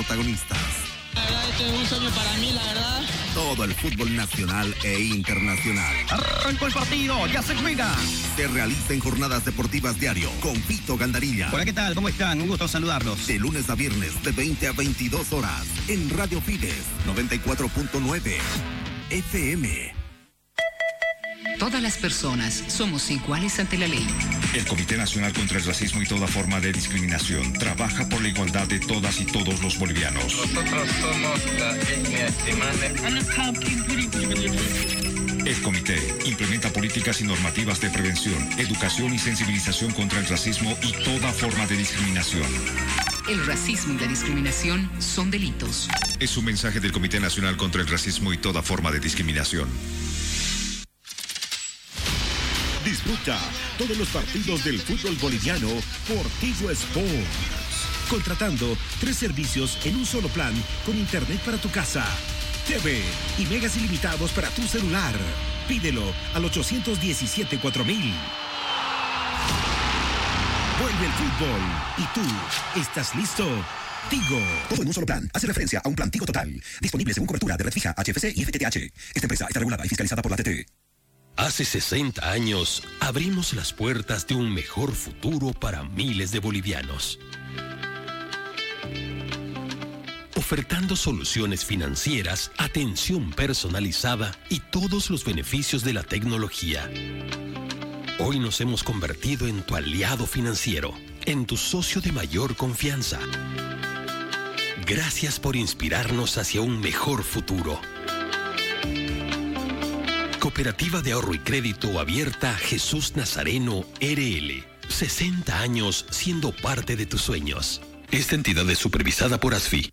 protagonistas. La verdad, este es un sueño para mí, la verdad. Todo el fútbol nacional e internacional. Arrancó el partido, ya se juega. Se realiza en jornadas deportivas diario con Pito Gandarilla. Hola, ¿qué tal? ¿Cómo están? Un gusto saludarlos. De lunes a viernes de 20 a 22 horas en Radio Fides 94.9 FM. Todas las personas somos iguales ante la ley. El Comité Nacional contra el Racismo y toda forma de discriminación trabaja por la igualdad de todas y todos los bolivianos. Nosotros somos la etnia El comité implementa políticas y normativas de prevención, educación y sensibilización contra el racismo y toda forma de discriminación. El racismo y la discriminación son delitos. Es un mensaje del Comité Nacional contra el Racismo y toda forma de discriminación. Disfruta todos los partidos del fútbol boliviano por Tigo Sports. Contratando tres servicios en un solo plan con internet para tu casa, TV y megas ilimitados para tu celular. Pídelo al 817 4000. Vuelve el fútbol. ¿Y tú estás listo? Tigo. Todo en un solo plan. Hace referencia a un plan Tigo Total. Disponible según cobertura de red fija, HFC y FTTH. Esta empresa está regulada y fiscalizada por la TT. Hace 60 años abrimos las puertas de un mejor futuro para miles de bolivianos. Ofertando soluciones financieras, atención personalizada y todos los beneficios de la tecnología. Hoy nos hemos convertido en tu aliado financiero, en tu socio de mayor confianza. Gracias por inspirarnos hacia un mejor futuro. Cooperativa de Ahorro y Crédito Abierta Jesús Nazareno RL. 60 años siendo parte de tus sueños. Esta entidad es supervisada por ASFI.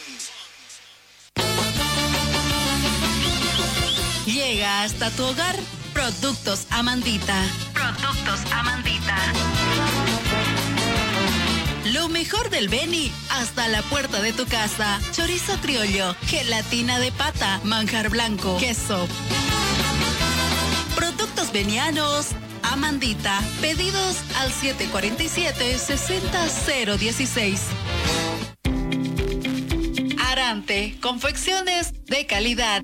Llega hasta tu hogar Productos Amandita. Productos Amandita. Lo mejor del Beni hasta la puerta de tu casa. Chorizo criollo, gelatina de pata, manjar blanco, queso. Productos venianos. Amandita. Pedidos al 747-60016. Arante. Confecciones de calidad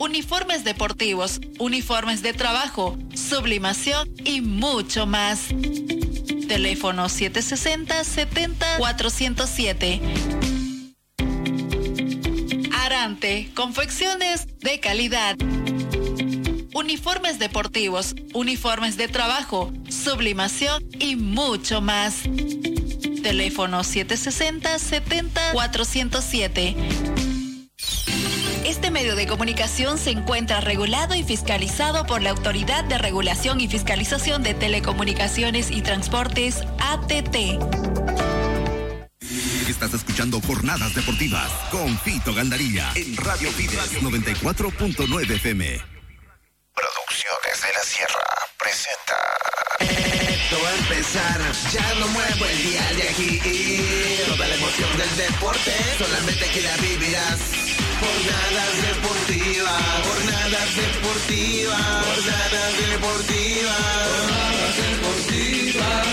uniformes deportivos, uniformes de trabajo, sublimación y mucho más. Teléfono 760-70-407. Arante, confecciones de calidad. Uniformes deportivos, uniformes de trabajo, sublimación y mucho más. Teléfono 760-70-407. Este medio de comunicación se encuentra regulado y fiscalizado por la Autoridad de Regulación y Fiscalización de Telecomunicaciones y Transportes, ATT. Estás escuchando Jornadas Deportivas con Fito Gandarilla en Radio Fides 94.9 FM. Esto va a empezar, ya no muevo el día de aquí. Toda la emoción del deporte, solamente aquí la vivirás. Jornadas deportivas, jornadas deportivas, jornadas deportivas, jornadas deportivas.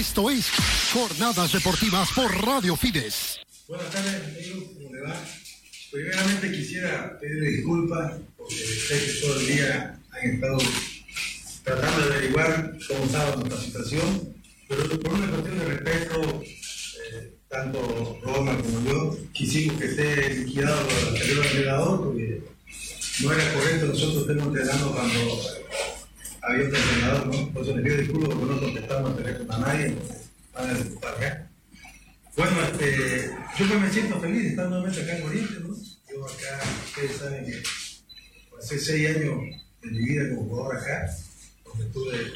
Esto es Jornadas Deportivas por Radio Fides. Buenas tardes, amigos, ¿cómo le va? Primeramente quisiera pedirle disculpas porque sé que todo el día han estado tratando de averiguar cómo estaba nuestra situación, pero por una cuestión de respeto, eh, tanto Roma como yo quisimos que esté liquidado el anterior entrenador porque no era correcto nosotros estemos entrenando cuando había otro entrenador, ¿no? Por eso les pido disculpas porque no contestamos el teléfono a nadie, van a disculpar acá. Bueno, este, yo pues me siento feliz estar nuevamente acá en Oriente, ¿no? Yo acá, ustedes saben que hace seis años de mi vida como jugador acá, donde tuve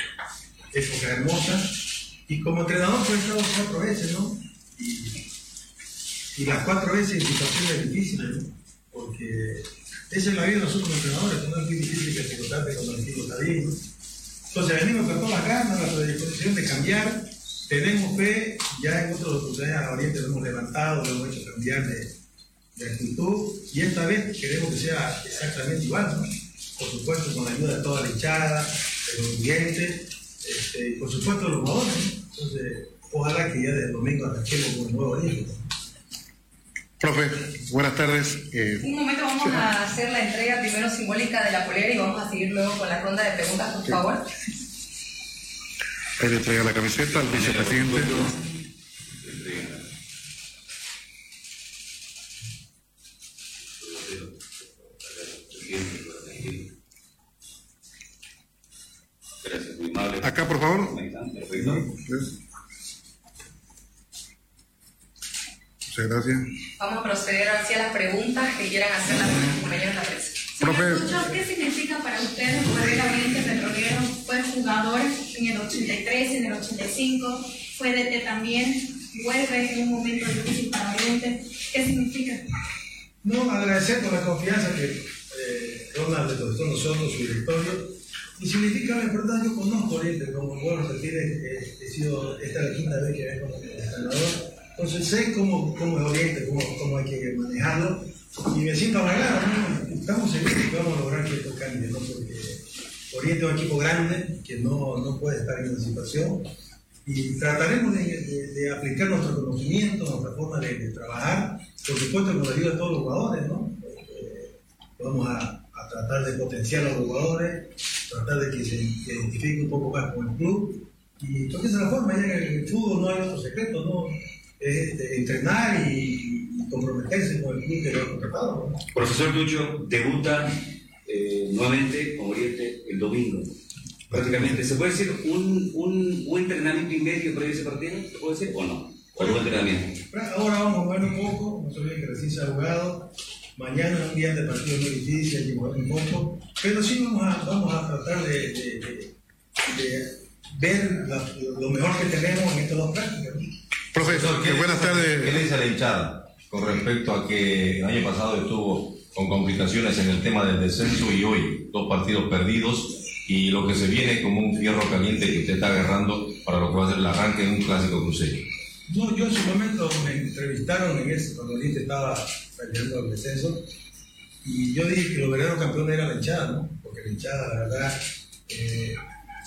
épocas hermosas, y como entrenador pues he estado cuatro veces, ¿no? Y, las cuatro veces en situaciones difíciles, ¿no? Porque esa es la vida de nosotros entrenadores, no es muy difícil que se trate cuando el equipo está bien, ¿no? Entonces venimos con todas las ganas, la predisposición de cambiar, tenemos fe, ya en otras oportunidades a Oriente lo hemos levantado, lo hemos hecho cambiar de, de actitud, y esta vez queremos que sea exactamente igual, ¿no? Por supuesto, con la ayuda de toda la hinchada, clientes, este, y por supuesto los jugadores, ¿no? Entonces, ojalá que ya desde el domingo arranquemos con el nuevo Oriente. Profe, buenas tardes. Eh, Un momento vamos a hacer la entrega primero simbólica de la polera y vamos a seguir luego con la ronda de preguntas, por favor. ahí le entrega la camiseta al vicepresidente. Acá, por favor. Muchas gracias. Vamos a proceder hacia las preguntas que quieran hacer las compañeras de la prensa. Profe. ¿Qué significa para ustedes volver a Oriente Petrolero? Fue jugador en el 83, en el 85, fue DT también, vuelve en un momento difícil para Oriente. ¿Qué significa? No, agradecer por la confianza que eh, Ronald depositó nosotros, su directorio. Y significa, la verdad, yo conozco Oriente, como bueno refiere, eh, he sido, esta es la quinta vez que vengo como entrenador. Entonces sé cómo, cómo es Oriente, cómo, cómo hay que manejarlo. Y me siento halagado, ¿no? Estamos seguros que vamos a lograr que esto cambie, ¿no? Porque Oriente es un equipo grande que no, no puede estar en esa situación. Y trataremos de, aplicar nuestro conocimiento, nuestra forma de, trabajar, por supuesto con la ayuda de todos los jugadores, ¿no? Eh, vamos a, a tratar de potenciar a los jugadores, tratar de que se identifique un poco más con el club. Y porque esa es la forma, ya en el fútbol no hay otro secreto, ¿no? Es este, entrenar y, y comprometerse con el club que lo ha contratado, ¿no? Profesor Tucho debuta eh, nuevamente con Oriente el domingo. Prácticamente, ¿se puede decir un, un, un entrenamiento y medio previo a ese partido? ¿Se puede decir o no? ¿O un entrenamiento? Ahora vamos a mover un poco, no se olviden que recién se ha jugado. Mañana es un día de partido muy difícil, un poco. Pero sí vamos a, vamos a tratar de, de- de- de ver la- lo mejor que tenemos en estas dos prácticas. Profesor, ¿qué, buenas tardes. ¿Qué le dice a la hinchada con respecto a que el año pasado estuvo con complicaciones en el tema del descenso y hoy dos partidos perdidos y lo que se viene como un fierro caliente que usted está agarrando para lo que va a ser el arranque de un clásico cruceño? No, yo en su momento me entrevistaron en ese, cuando Oriente estaba peleando el descenso, y yo dije que los verdaderos campeones era la hinchada, ¿no? Porque la hinchada, la verdad, eh,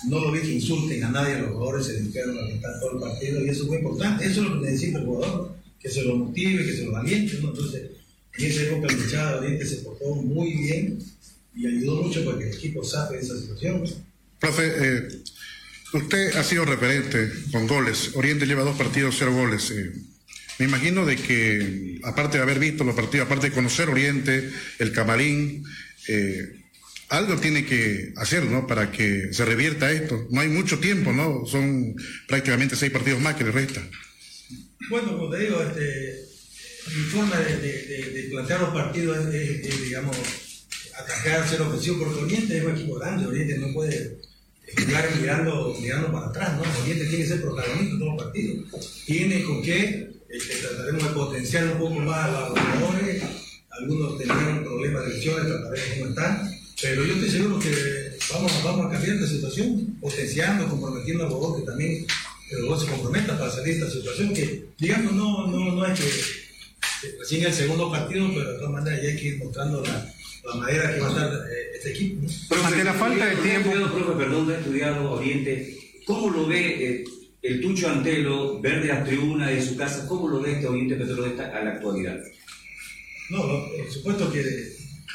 no lo vi que insulten a nadie, a los jugadores se dedicaron a alentar todo el partido, y eso es muy importante, eso es lo que necesita el jugador, que se lo motive, que se lo aliente, ¿no? Entonces, en esa época la hinchada Oriente se portó muy bien y ayudó mucho para que el equipo saque de esa situación. Profe, eh, usted ha sido referente con goles. Oriente lleva dos partidos, cero goles. eh. me imagino de que, aparte de haber visto los partidos, aparte de conocer Oriente, el camarín, eh, algo tiene que hacer, ¿no? Para que se revierta esto. No hay mucho tiempo, ¿no? Son prácticamente seis partidos más que le restan. Bueno, como te digo, este, mi forma de, plantear los partidos es, digamos, atacar, ser ofensivo, porque Oriente es un equipo grande, Oriente no puede estar mirando, mirando para atrás, ¿no? Oriente tiene que ser protagonista en todos los partidos. Tiene con qué, este, trataremos de potenciar un poco más a los jugadores, algunos tendrán problemas de lesiones, trataremos cómo están, pero yo estoy seguro que vamos, vamos a cambiar esta situación, potenciando, comprometiendo a los jugadores que también jugadores se comprometan para salir de esta situación, que digamos no, no, no es que recién el segundo partido, pero de todas maneras ya hay que ir mostrando la, la manera que va a estar eh, este equipo. ¿no? Profe, ¿usted ha estudiado, profe, perdón, ha estudiado Oriente. ¿Cómo lo ve eh, el Tucho Antelo, ver de las tribunas de su casa? ¿Cómo lo ve este Oriente Petrolero esta- a la actualidad? No, no, por supuesto que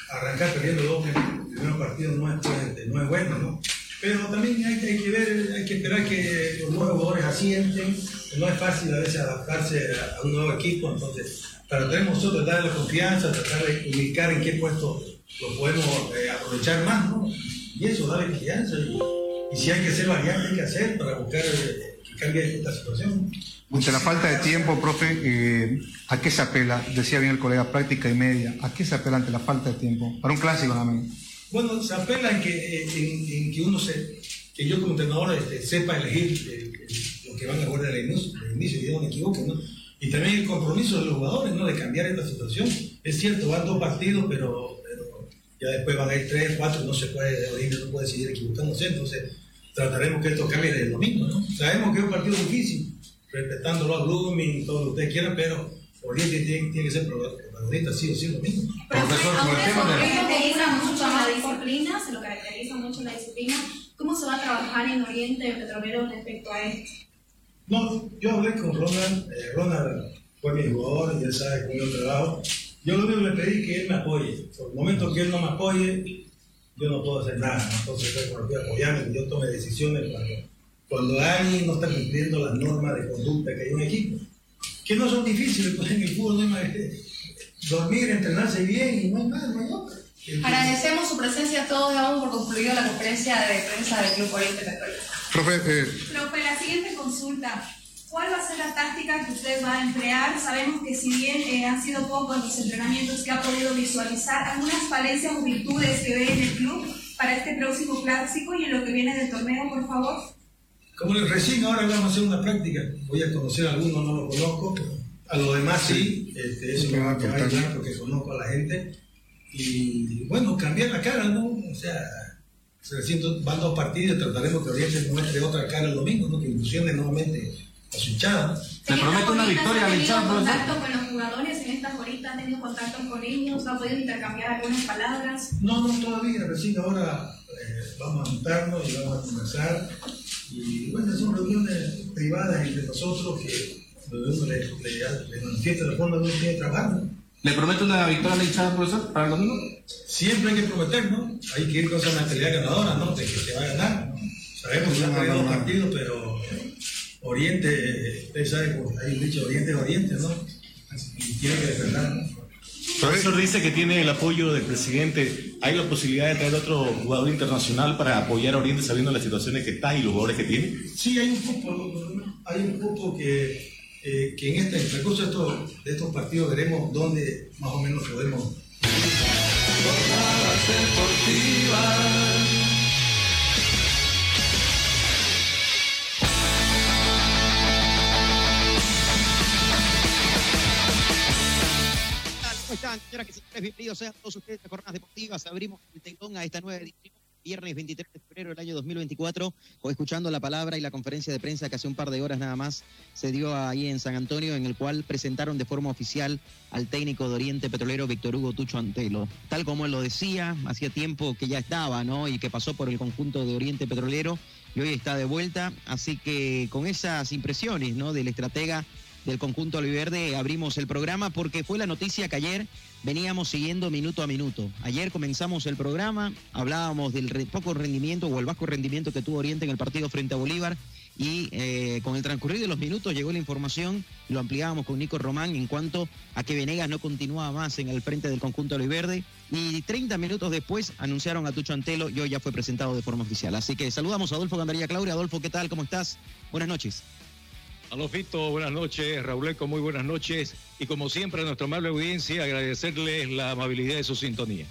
arrancar perdiendo dos primeros partidos no es, pues, no es bueno, ¿no? Pero también hay, que- hay que ver, hay que esperar que los nuevos jugadores asienten. No es fácil a veces adaptarse a, a un nuevo equipo, entonces trataremos nosotros de darle confianza, tratar de ubicar en qué puesto lo podemos eh, aprovechar más, ¿no? Y eso, darle confianza y, y si hay que hacer variantes, hay que hacer para buscar eh, que cambie esta situación. Ante la falta de tiempo, profe, eh, ¿a qué se apela? Decía bien el colega, práctica y media. ¿A qué se apela ante la falta de tiempo? Para un clásico más. Bueno, se apela en que, en, en que uno se, que yo como entrenador este, sepa elegir eh, lo que van a jugar del inicio, inicio y no me equivoque, ¿no? Y también el compromiso de los jugadores, ¿no? De cambiar esta situación. Es cierto, van dos partidos, pero ya después van a ir tres, cuatro, no se puede, Oriente no puede seguir equivocándose, entonces trataremos que esto cambie desde el domingo, ¿no? Sabemos que es un partido difícil, respetando los blooming, todo lo que ustedes quieran, pero Oriente tiene, tiene que ser protagonista sí o sí lo mismo. Profesor, por el tema de... Caracteriza mucho la disciplina, se lo caracteriza mucho la disciplina. ¿Cómo se va a trabajar en Oriente Petrolero respecto a esto? No, yo hablé con Ronald, eh, Ronald fue mi jugador y él sabe cómo yo trabajo. Yo lo único que le pedí es que él me apoye. Por el momento que él no me apoye, yo no puedo hacer nada. Entonces, yo que apoyarme, yo tome decisiones cuando, cuando alguien no está cumpliendo las normas de conducta que hay en un equipo. Que no son difíciles, pues en el fútbol no hay más dormir, entrenarse bien y no hay más, no hay otra. Agradecemos su presencia a todos, damos por concluido la conferencia de prensa del Club Oriente Petrolero. Profe, eh, Profe, la siguiente consulta. ¿Cuál va a ser la táctica que usted va a emplear? Sabemos que si bien eh, han sido pocos los entrenamientos que ha podido visualizar, algunas falencias o virtudes que ve en el club para este próximo clásico y en lo que viene del torneo, por favor. Como les recién ahora vamos a hacer una práctica. Voy a conocer a algunos, no lo conozco. A los demás sí, este, eso me va a quedar claro porque conozco a la gente. Y bueno, cambiar la cara, ¿no? O sea, van dos partidos, trataremos que Oriente muestre otra cara el domingo, ¿no? que ilusione nuevamente a su hinchada. Le prometo una victoria al hinchado. contacto con los jugadores en estas horitas? ¿Ha tenido contacto con ellos? ¿Ha podido intercambiar algunas palabras? No, no, todavía. Recién ahora eh, vamos a juntarnos y vamos a conversar. Y bueno, son reuniones privadas entre nosotros que uno le, le, le manifiesta la forma de uno quiere trabajar. ¿Le prometo una victoria a la hinchada, profesor, para el domingo? Siempre hay que prometer, ¿no? Hay que ir con esa mentalidad ganadora, ¿no? De que se va a ganar. ¿no? Sabemos que se han perdido dos partidos, pero Oriente, ustedes saben, hay un dicho, Oriente es Oriente, ¿no? Y tiene que defender, ¿no? Profesor dice que tiene el apoyo del presidente. ¿Hay la posibilidad de traer otro jugador internacional para apoyar a Oriente sabiendo las situaciones que está y los jugadores que tiene? Sí, hay un grupo, hay un grupo que, eh, que en este en el de estos, de estos partidos veremos dónde más o menos podemos. ¿Cómo están, señoras y señores? Bienvenidos sean todos ustedes a Jornadas Deportivas. Abrimos el telón a esta nueva edición, viernes 23 de febrero del año 2024, o escuchando la palabra y la conferencia de prensa que hace un par de horas nada más se dio ahí en San Antonio, en el cual presentaron de forma oficial al técnico de Oriente Petrolero, Víctor Hugo Tucho Antelo. Tal como él lo decía, hacía tiempo que ya estaba, ¿no? Y que pasó por el conjunto de Oriente Petrolero y hoy está de vuelta. Así que con esas impresiones, ¿no? Del estratega del conjunto albiverde abrimos el programa porque fue la noticia que ayer veníamos siguiendo minuto a minuto. Ayer comenzamos el programa, hablábamos del poco rendimiento o el bajo rendimiento que tuvo Oriente en el partido frente a Bolívar y eh, con el transcurrir de los minutos llegó la información, lo ampliábamos con Nico Román en cuanto a que Venegas no continuaba más en el frente del conjunto albiverde y 30 minutos después anunciaron a Tucho Antelo y hoy ya fue presentado de forma oficial. Así que saludamos a Adolfo Gandaría Claudia. Adolfo, ¿qué tal? ¿Cómo estás? Buenas noches. Aló Fito, buenas noches, Rauleco, muy buenas noches. Y como siempre a nuestra amable audiencia, agradecerles la amabilidad de su sintonía.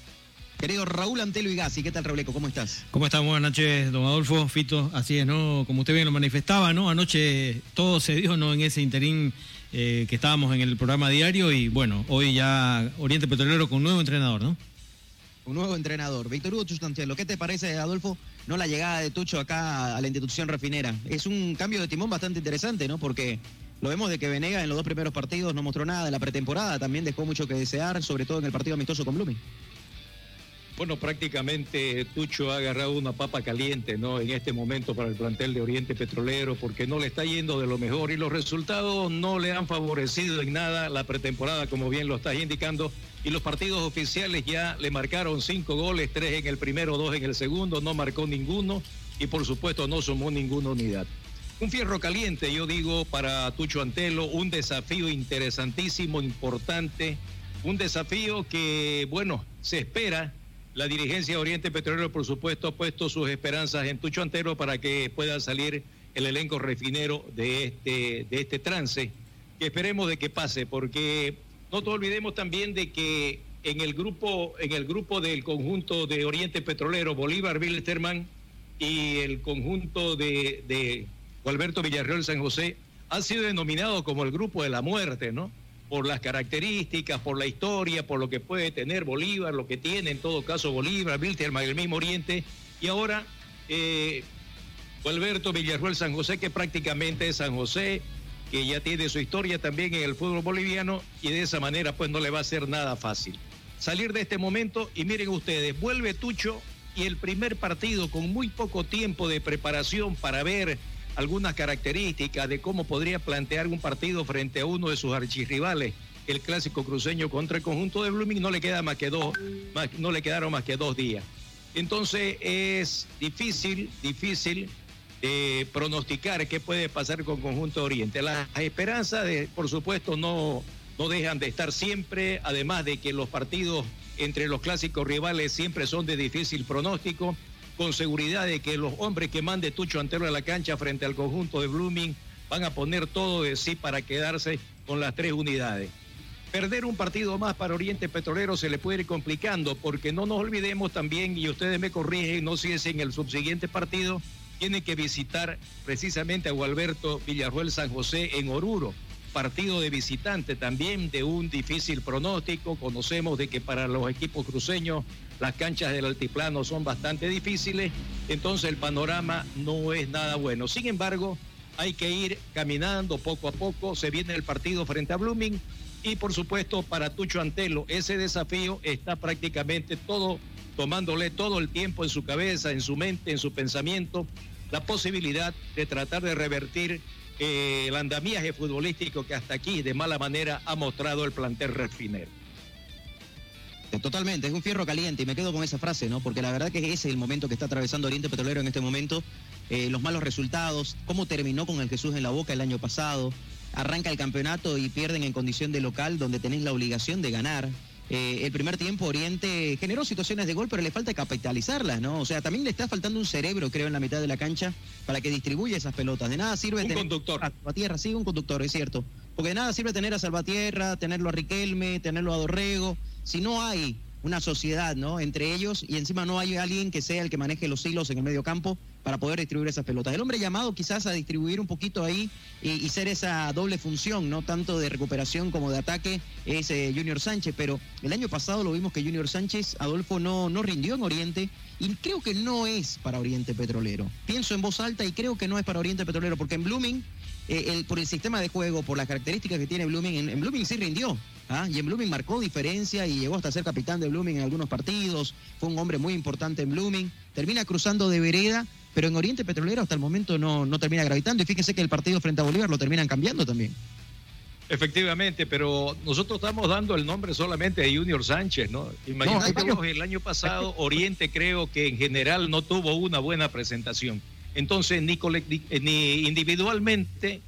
Querido Raúl Antelo y Gassi, ¿qué tal Rauleco? ¿Cómo estás? ¿Cómo están? Buenas noches, don Adolfo, Fito. Así es, ¿no? Como usted bien lo manifestaba, ¿no? Anoche todo se dio, ¿no? En ese interín eh, que estábamos en el programa diario y bueno, hoy ya Oriente Petrolero con un nuevo entrenador, ¿no? Un nuevo entrenador, Víctor Hugo Antelo. ¿Qué te parece, Adolfo, no la llegada de Tucho acá a la institución refinera? Es un cambio de timón bastante interesante, ¿no? Porque lo vemos de que Venegas en los dos primeros partidos no mostró nada, en la pretemporada también dejó mucho que desear, sobre todo en el partido amistoso con Blooming. Bueno, prácticamente Tucho ha agarrado una papa caliente, ¿no? En este momento para el plantel de Oriente Petrolero, porque no le está yendo de lo mejor y los resultados no le han favorecido en nada la pretemporada, como bien lo estás indicando. Y los partidos oficiales ya le marcaron cinco goles, tres en el primero, dos en el segundo, no marcó ninguno y por supuesto no sumó ninguna unidad. Un fierro caliente, yo digo, para Tucho Antelo, un desafío interesantísimo, importante, un desafío que, bueno, se espera La dirigencia de Oriente Petrolero, por supuesto, ha puesto sus esperanzas en Tucho Antero para que pueda salir el elenco refinero de este, de este trance, que esperemos de que pase, porque no te olvidemos también de que en el grupo, en el grupo del conjunto de Oriente Petrolero, Bolívar Wilstermann y el conjunto de, de Gualberto Villarreal San José, han sido denominados como el grupo de la muerte, ¿no? Por las características, por la historia, por lo que puede tener Bolívar, lo que tiene en todo caso Bolívar, Wilterman, el mismo Oriente, y ahora eh, Alberto Villarruel San José, que prácticamente es San José, que ya tiene su historia también en el fútbol boliviano, y de esa manera pues no le va a ser nada fácil. Salir de este momento, y miren ustedes, vuelve Tucho y el primer partido con muy poco tiempo de preparación para ver algunas características de cómo podría plantear un partido frente a uno de sus archirrivales, el clásico cruceño contra el conjunto de Blooming, no le queda más que dos, no le quedaron más que dos días. Entonces es difícil, difícil eh, pronosticar qué puede pasar con Conjunto Oriente. Las esperanzas, de, por supuesto, no, no dejan de estar siempre, además de que los partidos entre los clásicos rivales siempre son de difícil pronóstico con seguridad de que los hombres que mande Tucho Antero a la cancha frente al conjunto de Blooming van a poner todo de sí para quedarse con las tres unidades. Perder un partido más para Oriente Petrolero se le puede ir complicando porque no nos olvidemos también, y ustedes me corrigen, no sé si en el subsiguiente partido tiene que visitar precisamente a Gualberto Villarruel San José en Oruro partido de visitante también de un difícil pronóstico. Conocemos de que para los equipos cruceños las canchas del altiplano son bastante difíciles, entonces el panorama no es nada bueno. Sin embargo, hay que ir caminando poco a poco, se viene el partido frente a Blooming y por supuesto para Tucho Antelo ese desafío está prácticamente todo tomándole todo el tiempo en su cabeza, en su mente, en su pensamiento, la posibilidad de tratar de revertir eh, el andamiaje futbolístico que hasta aquí de mala manera ha mostrado el plantel refinero. Totalmente, es un fierro caliente y me quedo con esa frase, ¿no? Porque la verdad que ese es el momento que está atravesando Oriente Petrolero en este momento. Eh, los malos resultados, cómo terminó con el Jesús en la boca el año pasado, arranca el campeonato y pierden en condición de local donde tenés la obligación de ganar. Eh, el primer tiempo Oriente generó situaciones de gol, pero le falta capitalizarlas, ¿no? O sea, también le está faltando un cerebro, creo, en la mitad de la cancha para que distribuya esas pelotas. De nada sirve un tener conductor. a Salvatierra, sí, un conductor, es cierto. Porque de nada sirve tener a Salvatierra, tenerlo a Riquelme, tenerlo a Dorrego, si no hay una sociedad, ¿no? Entre ellos y encima no hay alguien que sea el que maneje los hilos en el medio campo para poder distribuir esas pelotas. El hombre llamado quizás a distribuir un poquito ahí y, ser esa doble función, no tanto de recuperación como de ataque, es eh, Junior Sánchez, pero el año pasado lo vimos que Junior Sánchez, Adolfo, no, no rindió en Oriente y creo que no es para Oriente Petrolero. Pienso en voz alta y creo que no es para Oriente Petrolero, porque en Blooming, eh, por el sistema de juego, por las características que tiene Blooming, en Blooming sí rindió. ¿ah? Y en Blooming marcó diferencia y llegó hasta ser capitán de Blooming en algunos partidos. Fue un hombre muy importante en Blooming. Termina cruzando de vereda, pero en Oriente Petrolero hasta el momento no, no termina gravitando. Y fíjense que el partido frente a Bolívar lo terminan cambiando también. Efectivamente, pero nosotros estamos dando el nombre solamente de Junior Sánchez, ¿no? Imagínate el año pasado Oriente creo que en general no tuvo una buena presentación. Entonces, ni, ni individualmente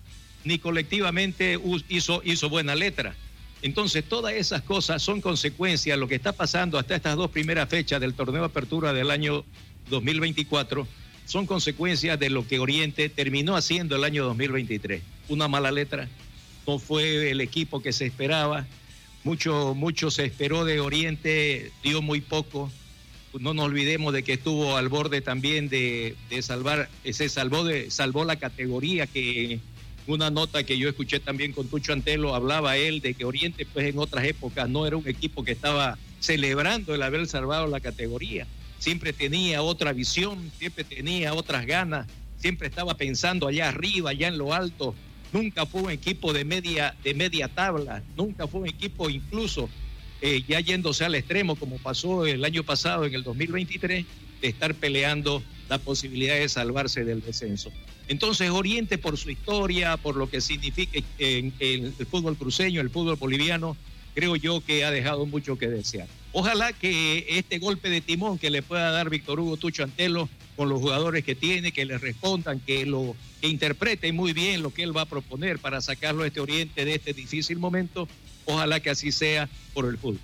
ni colectivamente hizo, buena letra. Entonces, todas esas cosas son consecuencias, lo que está pasando hasta estas dos primeras fechas del torneo de apertura del año 2024, son consecuencias de lo que Oriente terminó haciendo el año 2023. Una mala letra, no fue el equipo que se esperaba, mucho, mucho se esperó de Oriente, dio muy poco. No nos olvidemos de que estuvo al borde también de, de salvar, se salvó, de, salvó la categoría que una nota que yo escuché también con Tucho Antelo, hablaba él de que Oriente, pues en otras épocas no era un equipo que estaba celebrando el haber salvado la categoría. Siempre tenía otra visión, siempre tenía otras ganas, siempre estaba pensando allá arriba, allá en lo alto. Nunca fue un equipo de media, de media tabla, nunca fue un equipo incluso eh, ya yéndose al extremo como pasó el año pasado en el 2023, de estar peleando la posibilidad de salvarse del descenso. Entonces Oriente por su historia, por lo que significa en, el fútbol cruceño, el fútbol boliviano, creo yo que ha dejado mucho que desear. Ojalá que este golpe de timón que le pueda dar Víctor Hugo Tucho Antelo con los jugadores que tiene, que le respondan, que lo que interpreten muy bien lo que él va a proponer para sacarlo a este Oriente de este difícil momento, ojalá que así sea por el fútbol.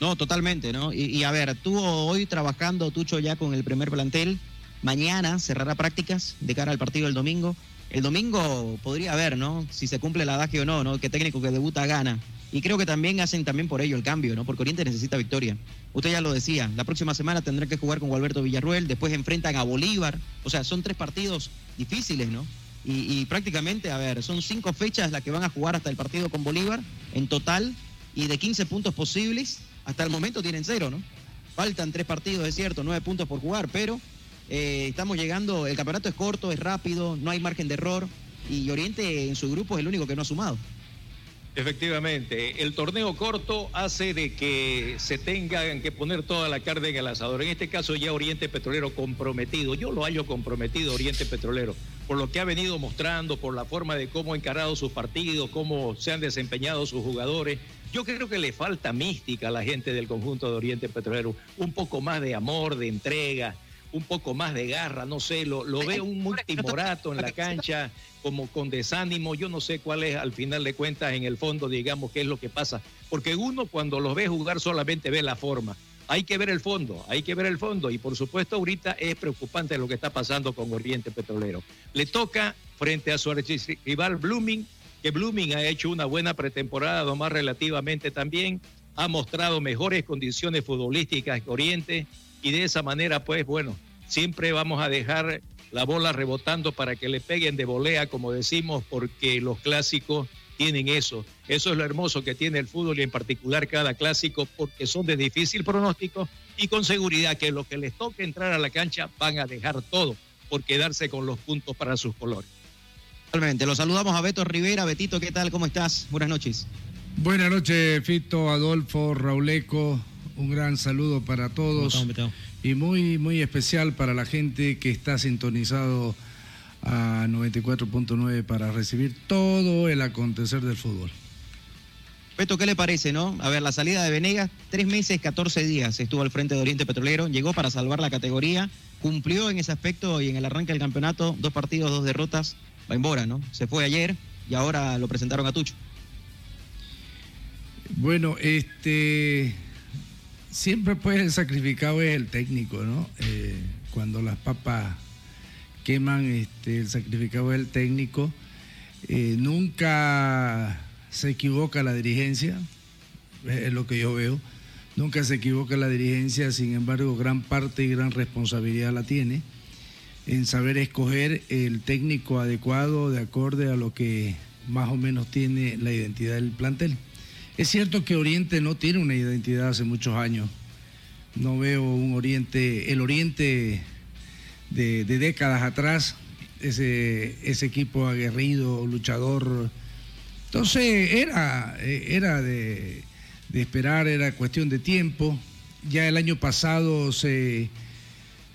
No, totalmente, ¿no? Y, a ver, tú hoy trabajando, Tucho, ya con el primer plantel, mañana cerrará prácticas de cara al partido del domingo. El domingo podría haber, ¿no? Si se cumple el adagio o no, ¿no? Que técnico que debuta gana. Y creo que también hacen también por ello el cambio, ¿no? Porque Oriente necesita victoria. Usted ya lo decía, la próxima semana tendrá que jugar con Gualberto Villarruel, después enfrentan a Bolívar. O sea, son tres partidos difíciles, ¿no? Y, prácticamente, a ver, son cinco fechas las que van a jugar hasta el partido con Bolívar en total. Y de 15 puntos posibles, hasta el momento tienen cero, ¿no? Faltan tres partidos, es cierto, nueve puntos por jugar, pero eh, estamos llegando, el campeonato es corto, es rápido, no hay margen de error y Oriente en su grupo es el único que no ha sumado. Efectivamente, el torneo corto hace de que se tengan que poner toda la carne en el asador. En este caso ya Oriente Petrolero comprometido, yo lo hallo comprometido Oriente Petrolero, por lo que ha venido mostrando, por la forma de cómo ha encarado sus partidos, cómo se han desempeñado sus jugadores. Yo creo que le falta mística a la gente del conjunto de Oriente Petrolero, un poco más de amor, de entrega, un poco más de garra, no sé, lo, lo veo un muy timorato en la cancha, como con desánimo, yo no sé cuál es al final de cuentas en el fondo, digamos, qué es lo que pasa, porque uno cuando los ve jugar solamente ve la forma, hay que ver el fondo, hay que ver el fondo, y por supuesto ahorita es preocupante lo que está pasando con Oriente Petrolero. Le toca frente a su rival Blooming, que Blooming ha hecho una buena pretemporada, más relativamente también, ha mostrado mejores condiciones futbolísticas que Oriente, y de esa manera, pues bueno, siempre vamos a dejar la bola rebotando para que le peguen de volea, como decimos, porque los clásicos tienen eso. Eso es lo hermoso que tiene el fútbol y en particular cada clásico, porque son de difícil pronóstico y con seguridad que los que les toque entrar a la cancha van a dejar todo por quedarse con los puntos para sus colores. Totalmente. Lo saludamos a Beto Rivera. Betito, ¿qué tal? ¿Cómo estás? Buenas noches. Buenas noches, Fito, Adolfo, Rauleco. Un gran saludo para todos y muy muy especial para la gente que está sintonizado a 94.9 para recibir todo el acontecer del fútbol. Beto, ¿qué le parece, no? A ver, la salida de Venegas, tres meses, 14 días estuvo al frente de Oriente Petrolero, llegó para salvar la categoría, cumplió en ese aspecto y en el arranque del campeonato, dos partidos, dos derrotas, va en Bora, ¿no? Se fue ayer y ahora lo presentaron a Tucho. Bueno, este siempre pues el sacrificado es el técnico, ¿no? Eh, cuando las papas queman, este, el sacrificado es el técnico. Eh, nunca se equivoca la dirigencia, es lo que yo veo. Nunca se equivoca la dirigencia, sin embargo, gran parte y gran responsabilidad la tiene en saber escoger el técnico adecuado de acorde a lo que más o menos tiene la identidad del plantel. Es cierto que Oriente no tiene una identidad hace muchos años. No veo un Oriente, el Oriente de, décadas atrás, ese, equipo aguerrido, luchador. Entonces era, era de, esperar, era cuestión de tiempo. Ya el año pasado se,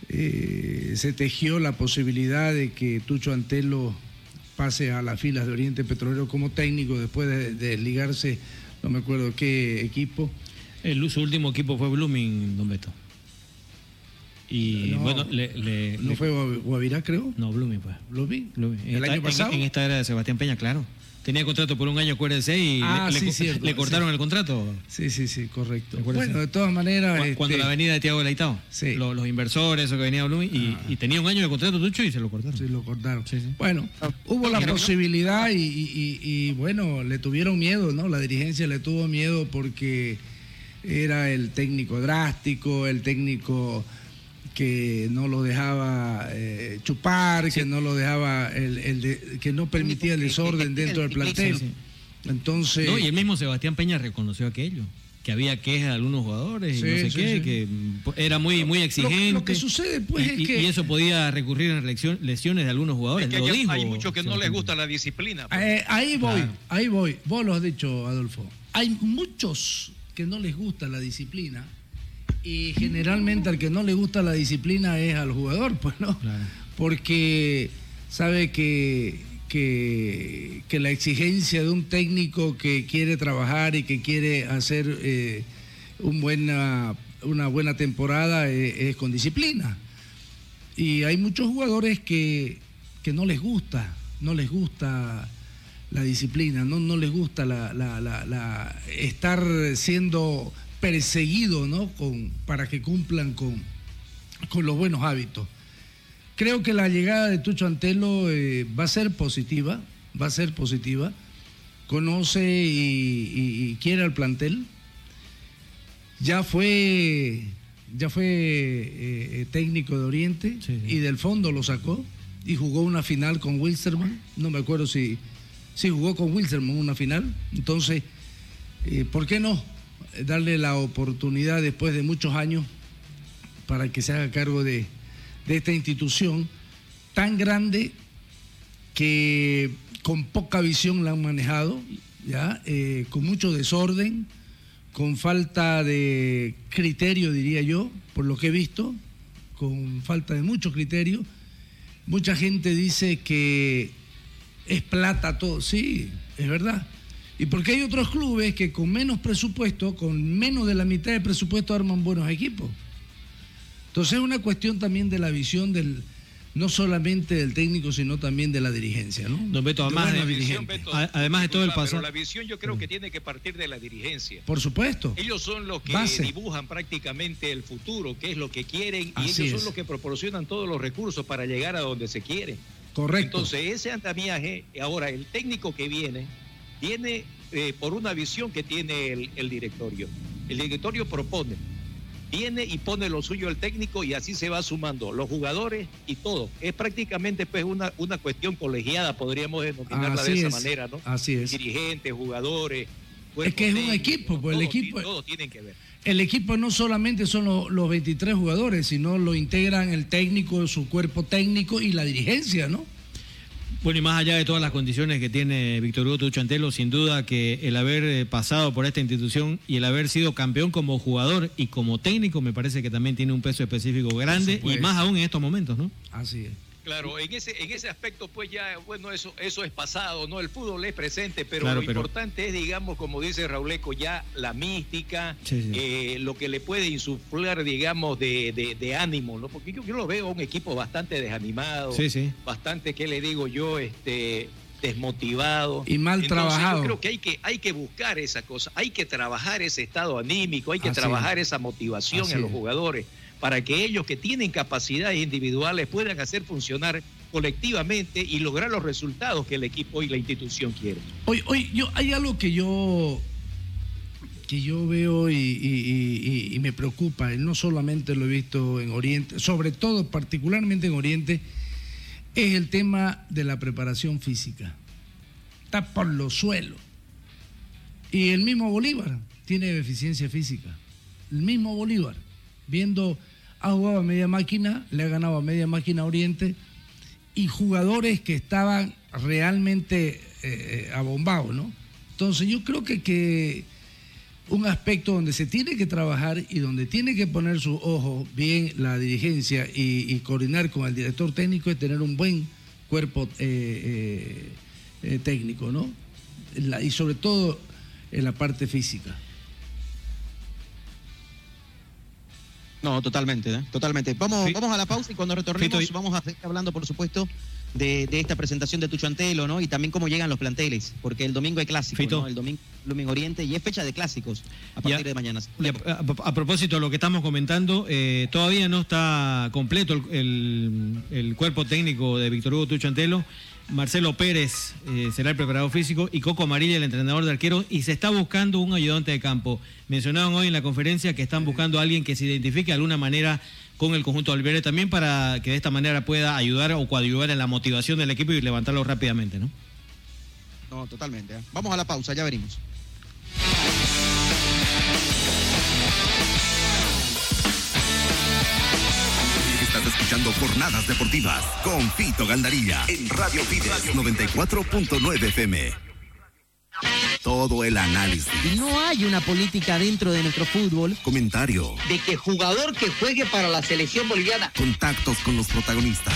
eh, se tejió la posibilidad de que Tucho Antelo pase a las filas de Oriente Petrolero como técnico después de, de ligarse no me acuerdo qué equipo. El, su último equipo fue Blooming, Don Beto. Y No, bueno, le, le- ¿No le- fue Guavirá, creo? No, Blooming fue. ¿Blooming? Blooming. En ¿El esta- año en- pasado? En, esta era de Sebastián Peña, claro. Tenía contrato por un año, acuérdense, y Ah, le, sí, cierto, le cortaron sí. el contrato. Sí, sí, sí, correcto. Bueno, de todas maneras. Cu- Cuando este, la avenida de Tiago de Laitao. Los, los inversores, eso que venía Blooming, y, y tenía un año de contrato tucho y se lo cortaron. Sí, lo cortaron. Bueno, hubo la posibilidad y- y, bueno, le tuvieron miedo, ¿no? La dirigencia le tuvo miedo porque era el técnico drástico, el técnico que no lo dejaba eh, chupar, que no lo dejaba, el, el de- que no permitía el desorden dentro del plantel. Sí. Entonces. No, y el mismo Sebastián Peña reconoció aquello. Que había quejas de algunos jugadores y no sé sí, qué, sí. que era muy, muy exigente. lo que sucede, pues, y, es y- que- y eso podía recurrir en lesiones de algunos jugadores. Es que lo hay, dijo. hay muchos que no les gusta la disciplina. Eh, ahí voy, Claro. ahí voy. Vos lo has dicho, Adolfo. Hay muchos que no les gusta la disciplina y generalmente al que no le gusta la disciplina es al jugador, pues no. Porque sabe que, que, que la exigencia de un técnico que quiere trabajar y que quiere hacer eh, un buena, una buena temporada eh, es con disciplina. Y hay muchos jugadores que, que no les gusta, no les gusta la disciplina, no, no les gusta la, la- la- la- estar siendo perseguido, ¿no? Con, para que cumplan con, con los buenos hábitos. Creo que la llegada de Tucho Antelo eh, va a ser positiva, va a ser positiva. Conoce y, y quiere al plantel. Ya fue, ya fue eh, eh, técnico de Oriente y del fondo lo sacó y jugó una final con Wilstermann. No me acuerdo si, si jugó con Wilstermann una final. Entonces, eh, ¿por qué no darle la oportunidad después de muchos años para que se haga cargo de, de esta institución tan grande que con poca visión la han manejado, ¿ya? Eh, con mucho desorden, con falta de criterio, diría yo, por lo que he visto, con falta de mucho criterio. Mucha gente dice que es plata todo, sí, es verdad. Y porque hay otros clubes que con menos presupuesto, con menos de la mitad de presupuesto, arman buenos equipos. Entonces es una cuestión también de la visión del, no solamente del técnico, sino también de la dirigencia, ¿no? Don Beto, De además de- dirigencia. a- además de todo el pasado. Pero la visión yo creo que tiene que partir de la dirigencia. Por supuesto. Ellos son los que Base. dibujan prácticamente el futuro, qué es lo que quieren, y Así ellos es. son los que proporcionan todos los recursos para llegar a donde se quiere. Correcto. Entonces, ese andamiaje, ahora el técnico que viene, viene eh, por una visión que tiene el, el directorio. El directorio propone, viene y pone lo suyo el técnico y así se va sumando los jugadores y todo. Es prácticamente pues una, una cuestión colegiada, podríamos denominarla Así de esa es, manera, ¿no? así es. Dirigentes, jugadores. Es que es un equipo, pues el equipo, todos tienen que ver. el equipo no solamente son lo- los 23 jugadores, sino lo integran el técnico, su cuerpo técnico y la dirigencia, ¿no? Bueno, y más allá de todas las condiciones que tiene Víctor Hugo Tucho Antelo, sin duda que el haber eh, pasado por esta institución y el haber sido campeón como jugador y como técnico, me parece que también tiene un peso específico grande y más aún en estos momentos, ¿no? Así es. Claro, en ese, en ese aspecto, pues ya, bueno, eso, eso es pasado, ¿no? El fútbol es presente, pero Claro, lo pero- importante es, digamos, como dice Rauleco, ya la mística, Sí, sí. eh, lo que le puede insuflar, digamos, de, de- de ánimo, ¿no? Porque yo, yo lo veo un equipo bastante desanimado, Sí, bastante, ¿qué le digo yo? Este desmotivado Y mal Entonces, trabajado. Yo creo que hay que hay que buscar esa cosa, hay que trabajar ese estado anímico, hay que Así trabajar es. esa motivación Así en los es. Para que ellos que tienen capacidades individuales puedan hacer funcionar colectivamente y lograr los resultados que el equipo y la institución quieren. Hoy, hoy hay algo que yo que yo veo y, y- y- y me preocupa, no solamente lo he visto en Oriente, sobre todo particularmente en Oriente, es el tema de la preparación física. Está por los suelos. Y el mismo Bolívar tiene deficiencia física. El mismo Bolívar, viendo, ha jugado a media máquina, le ha ganado a media máquina a Oriente, y jugadores que estaban realmente eh, abombados, ¿no? Entonces yo creo que, que un aspecto donde se tiene que trabajar y donde tiene que poner su ojo bien la dirigencia y, coordinar con el director técnico es tener un buen cuerpo eh, eh, técnico, ¿no? Y sobre todo en la parte física. No, totalmente, ¿eh? totalmente. Vamos, Sí. vamos a la pausa y cuando retornemos vamos a seguir hablando, por supuesto, de, de esta presentación de Tucho Antelo, ¿no? Y también cómo llegan los planteles, porque el domingo hay clásico. ¿no? El domingo Blooming Oriente y es fecha de clásicos a partir de mañana. A, a- a propósito de lo que estamos comentando, eh, todavía no está completo el, el- el cuerpo técnico de Víctor Hugo Tucho Antelo. Marcelo Pérez eh, será el preparador físico y Coco Amarilla el entrenador de arquero y se está buscando un ayudante de campo. Mencionaban hoy en la conferencia que están buscando a alguien que se identifique de alguna manera con el conjunto Olivera también para que de esta manera pueda ayudar o coadyuvar en la motivación del equipo y levantarlo rápidamente, ¿no? No, totalmente. ¿eh? Vamos a la pausa, ya venimos. Escuchando Jornadas Deportivas con Fito Gandarilla en Radio Fides 94.9 FM. Todo el análisis, No hay una política dentro de nuestro fútbol comentario, de que jugador que juegue para la selección boliviana. contactos con los protagonistas.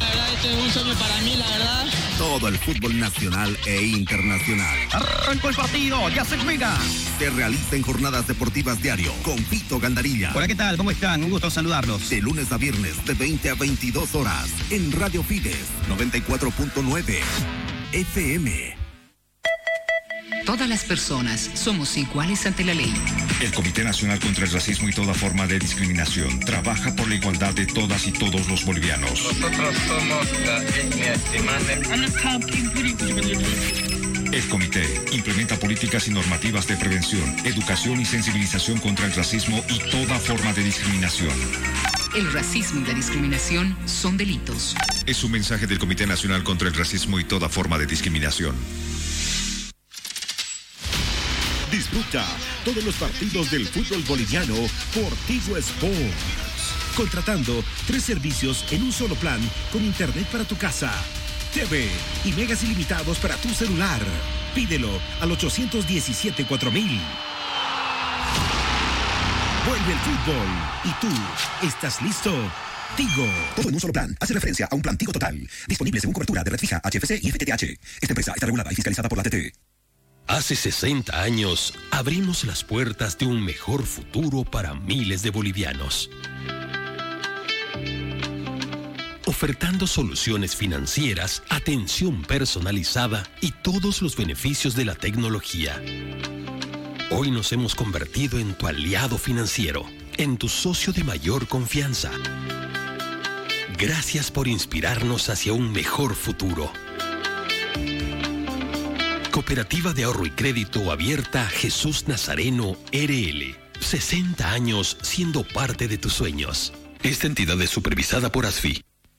La verdad, este es un sueño para mí, la verdad. Todo el fútbol nacional e internacional. Arrancó el partido, ya se juega. Se realiza en Jornadas Deportivas Diario con Fito Gandarilla. Hola, ¿qué tal? ¿Cómo están? Un gusto saludarlos. De lunes a viernes de 20 a 22 horas en Radio Fides 94.9 FM. Todas las personas somos iguales ante la ley. El Comité Nacional contra el Racismo y toda forma de discriminación trabaja por la igualdad de todas y todos los bolivianos. Nosotros somos la etnia El comité implementa políticas y normativas de prevención, educación y sensibilización contra el racismo y toda forma de discriminación. El racismo y la discriminación son delitos. Es un mensaje del Comité Nacional contra el Racismo y toda forma de discriminación. Disfruta todos los partidos del fútbol boliviano por Tigo Sports. Contratando tres servicios en un solo plan con internet para tu casa, TV y megas ilimitados para tu celular. Pídelo al 817 4000. Vuelve el fútbol. ¿Y tú estás listo? Tigo. Todo en un solo plan. Hace referencia a un plan Tigo Total. Disponible según cobertura de red fija, HFC y FTTH. Esta empresa está regulada y fiscalizada por la TT. Hace 60 años abrimos las puertas de un mejor futuro para miles de bolivianos. Ofertando soluciones financieras, atención personalizada y todos los beneficios de la tecnología. Hoy nos hemos convertido en tu aliado financiero, en tu socio de mayor confianza. Gracias por inspirarnos hacia un mejor futuro. Cooperativa de Ahorro y Crédito Abierta Jesús Nazareno RL. 60 años siendo parte de tus sueños. Esta entidad es supervisada por ASFI.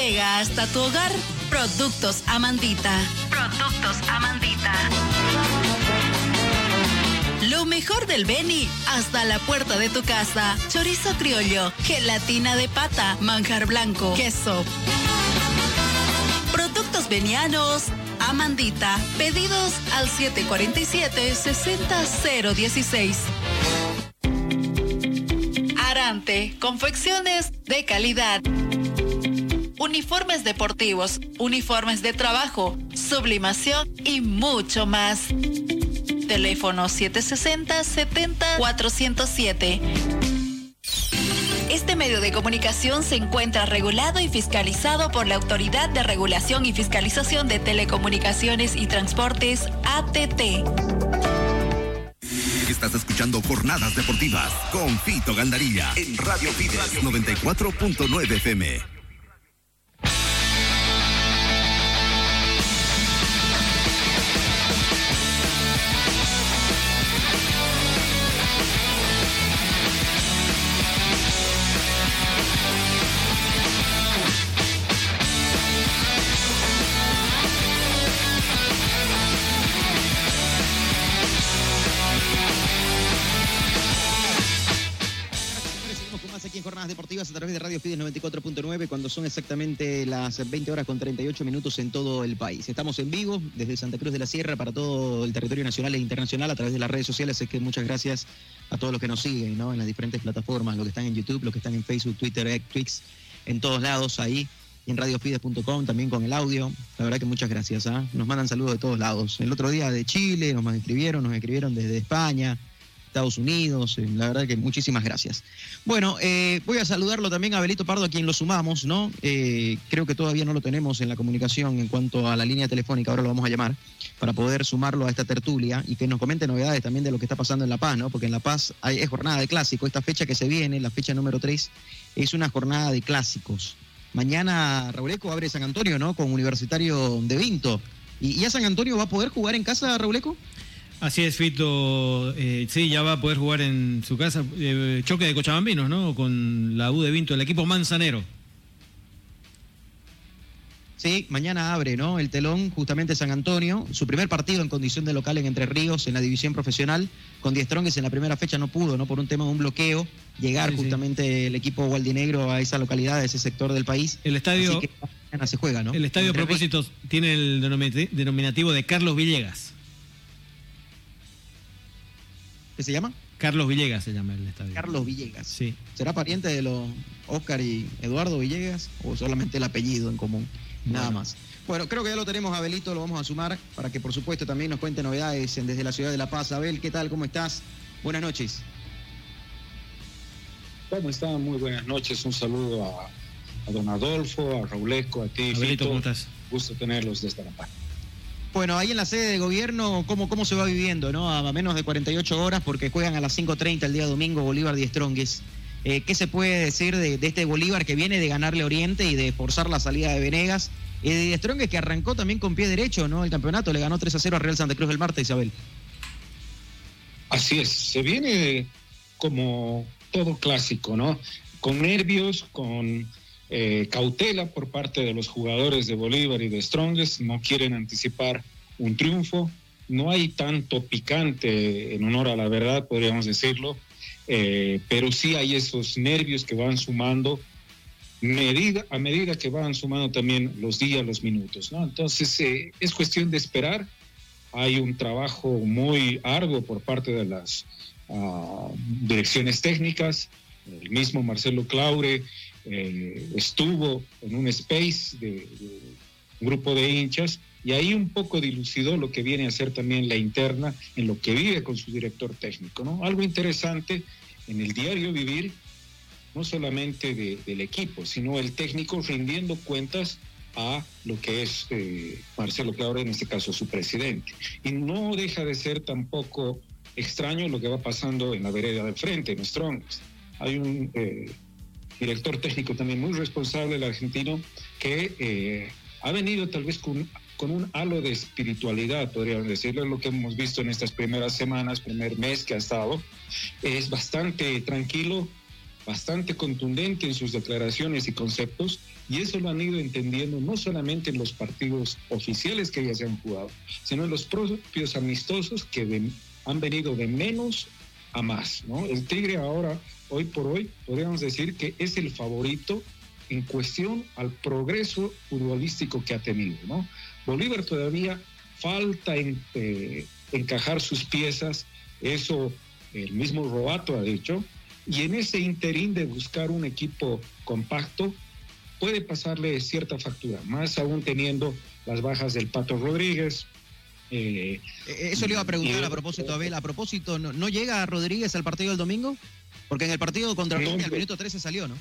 Llega hasta tu hogar Productos Amandita. Productos Amandita. Lo mejor del Beni hasta la puerta de tu casa. Chorizo criollo, gelatina de pata, manjar blanco, queso. Productos venianos. Amandita. Pedidos al 747-60016. Arante. Confecciones de calidad. Uniformes deportivos, uniformes de trabajo, sublimación y mucho más. Teléfono 760-70-407. Este medio de comunicación se encuentra regulado y fiscalizado por la Autoridad de Regulación y Fiscalización de Telecomunicaciones y Transportes, ATT. Estás escuchando Jornadas Deportivas con Fito en Radio Fides 94.9 FM. Radio Fides 94.9 cuando son exactamente las 20 horas con 38 minutos en todo el país. Estamos en vivo desde Santa Cruz de la Sierra para todo el territorio nacional e internacional a través de las redes sociales. Es que muchas gracias a todos los que nos siguen ¿no? en las diferentes plataformas, los que están en YouTube, los que están en Facebook, Twitter, Twix, en todos lados ahí y en radiofides.com también con el audio. La verdad que muchas gracias. ¿ah? Nos mandan saludos de todos lados. El otro día de Chile nos escribieron, nos escribieron desde España, Estados Unidos. Eh, la verdad que muchísimas gracias. Bueno, eh, voy a saludarlo también a Belito Pardo, a quien lo sumamos, ¿no? Eh, creo que todavía no lo tenemos en la comunicación en cuanto a la línea telefónica, ahora lo vamos a llamar, para poder sumarlo a esta tertulia y que nos comente novedades también de lo que está pasando en La Paz, ¿no? Porque en La Paz hay, es jornada de clásico. Esta fecha que se viene, la fecha número 3, es una jornada de clásicos. Mañana Rauleco abre San Antonio, ¿no? Con Universitario de Vinto. ¿Y ya San Antonio va a poder jugar en casa, Rauleco? Así es, Fito. Eh, sí, ya va a poder jugar en su casa. Eh, choque de Cochabambinos, ¿no? Con la U de Vinto, el equipo manzanero. Sí, mañana abre, ¿no? El telón, justamente San Antonio. Su primer partido en condición de local en Entre Ríos, en la división profesional. Con Die Strongest en la primera fecha no pudo, ¿no? Por un tema de un bloqueo, llegar Sí, sí. justamente el equipo gualdinegro a esa localidad, a ese sector del país. El estadio- Así que mañana se juega, ¿no? El estadio a propósito tiene el denomina- denominativo de Carlos Villegas. ¿Qué se llama? Carlos Villegas se llama el estadio. Carlos Villegas. Sí. ¿Será pariente de los Oscar y Eduardo Villegas o solamente el apellido en común? Nada más. Bueno, creo que ya lo tenemos, Abelito, lo vamos a sumar para que por supuesto también nos cuente novedades en- desde la ciudad de La Paz. Abel, ¿qué tal? ¿Cómo estás? Buenas noches. ¿Cómo están? Muy buenas noches. Un saludo a, a don Adolfo, a Raulesco, a ti, Abelito, Fito. ¿cómo estás? Gusto tenerlos desde La Paz. Bueno, ahí en la sede de gobierno, ¿cómo, cómo se va viviendo? ¿no? A menos de 48 horas, porque juegan a las 5.30 el día domingo Bolívar y Strongest. Eh, ¿Qué se puede decir de, este Bolívar que viene de ganarle Oriente y de forzar la salida de Venegas? Eh, de Strongest que arrancó también con pie derecho, ¿no? El campeonato le ganó 3 a 0 a Real Santa Cruz el martes, Isabel. Así es, se viene como todo clásico, ¿no? Con nervios, con eh, cautela por parte de los jugadores de Bolívar y de Strongest, no quieren anticipar un triunfo, no hay tanto picante en honor a la verdad, podríamos decirlo, eh, pero sí hay esos nervios que van sumando medida, a medida que van sumando también los días, los minutos, ¿no? Entonces eh, es cuestión de esperar, hay un trabajo muy arduo por parte de las ah, direcciones técnicas. El mismo Marcelo Claure eh, estuvo en un space de, de un grupo de hinchas y ahí un poco dilucidó lo que viene a ser también la interna en lo que vive con su director técnico. ¿no? Algo interesante en el diario vivir, no solamente de- del equipo, sino el técnico rindiendo cuentas a lo que es eh, Marcelo Claure, en este caso su presidente. Y no deja de ser tampoco extraño lo que va pasando en la vereda del frente, en Strongest. Hay un eh, director técnico también muy responsable, el argentino, que eh, ha venido tal vez con, un halo de espiritualidad, podríamos decirlo, lo que hemos visto en estas primeras semanas, primer mes que ha estado. Es bastante tranquilo, bastante contundente en sus declaraciones y conceptos, y eso lo han ido entendiendo no solamente en los partidos oficiales que ya se han jugado, sino en los propios amistosos que han venido de menos a más. ¿no? El Tigre ahora, hoy por hoy, podríamos decir que es el favorito en cuestión al progreso futbolístico que ha tenido. ¿no? Bolívar todavía falta en- eh, encajar sus piezas, eso el mismo Robato ha dicho, y en ese interín de buscar un equipo compacto, puede pasarle cierta factura, más aún teniendo las bajas del Pato Rodríguez. eh, Eh, Eso le iba a preguntar a propósito, Abel. A propósito, ¿no, no llega Rodríguez al partido del domingo? Porque en el partido contra No, Oriente al no. minuto 13 salió, ¿no?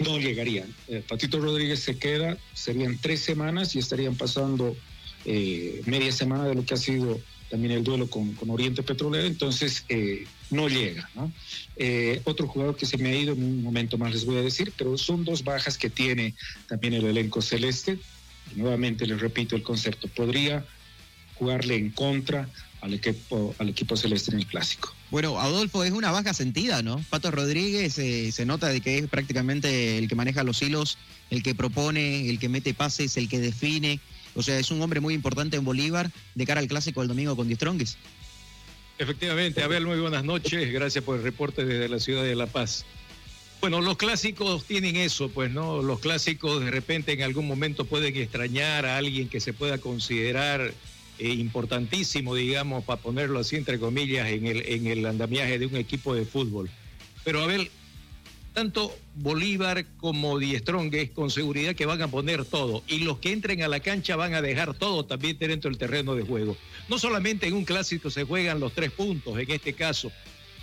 no llegarían. Eh, Patito Rodríguez se queda, serían tres semanas y estarían pasando eh, media semana de lo que ha sido también el duelo con, con Oriente Petrolero, entonces eh, no llega. ¿no? Eh, otro jugador que se me ha ido en un momento más les voy a decir, pero son dos bajas que tiene también el elenco celeste. Y nuevamente les repito el concepto, podría jugarle en contra al equipo, al equipo celeste en el clásico. Bueno, Adolfo es una baja sentida, ¿no? Pato Rodríguez eh, se nota de que es prácticamente el que maneja los hilos, el que propone, el que mete pases, el que define. O sea, es un hombre muy importante en Bolívar de cara al clásico del domingo con Strongest. Efectivamente, Abel, muy buenas noches. Gracias por el reporte desde la ciudad de La Paz. Bueno, los clásicos tienen eso, pues, ¿no? Los clásicos de repente en algún momento pueden extrañar a alguien que se pueda considerar eh, importantísimo, digamos, para ponerlo así entre comillas, en el, en el andamiaje de un equipo de fútbol. Pero Abel, tanto Bolívar como Die Strongest con seguridad que van a poner todo y los que entren a la cancha van a dejar todo también dentro del terreno de juego. No solamente en un clásico se juegan los tres puntos, en este caso,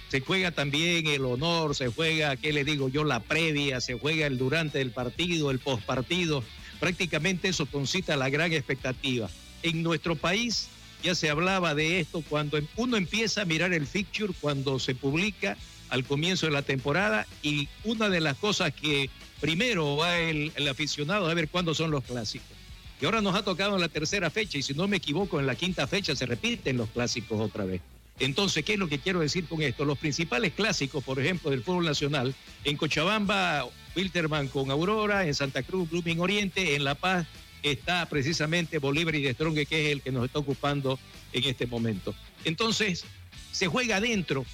se juega también el honor, se juega, ¿qué le digo yo? La previa, se juega el durante del partido, el postpartido. Prácticamente eso concita la gran expectativa. En nuestro país ya se hablaba de esto cuando uno empieza a mirar el fixture, cuando se publica al comienzo de la temporada y una de las cosas que primero va el, el aficionado a ver cuándo son los clásicos. Y ahora nos ha tocado en la tercera fecha y si no me equivoco, en la quinta fecha se repiten los clásicos otra vez. Entonces, ¿qué es lo que quiero decir con esto? Los principales clásicos, por ejemplo, del fútbol nacional, en Cochabamba, Wilterman con Aurora, en Santa Cruz, Blooming Oriente, en La Paz está precisamente Bolívar y de Strong, que es el que nos está ocupando en este momento. Entonces, se juega adentro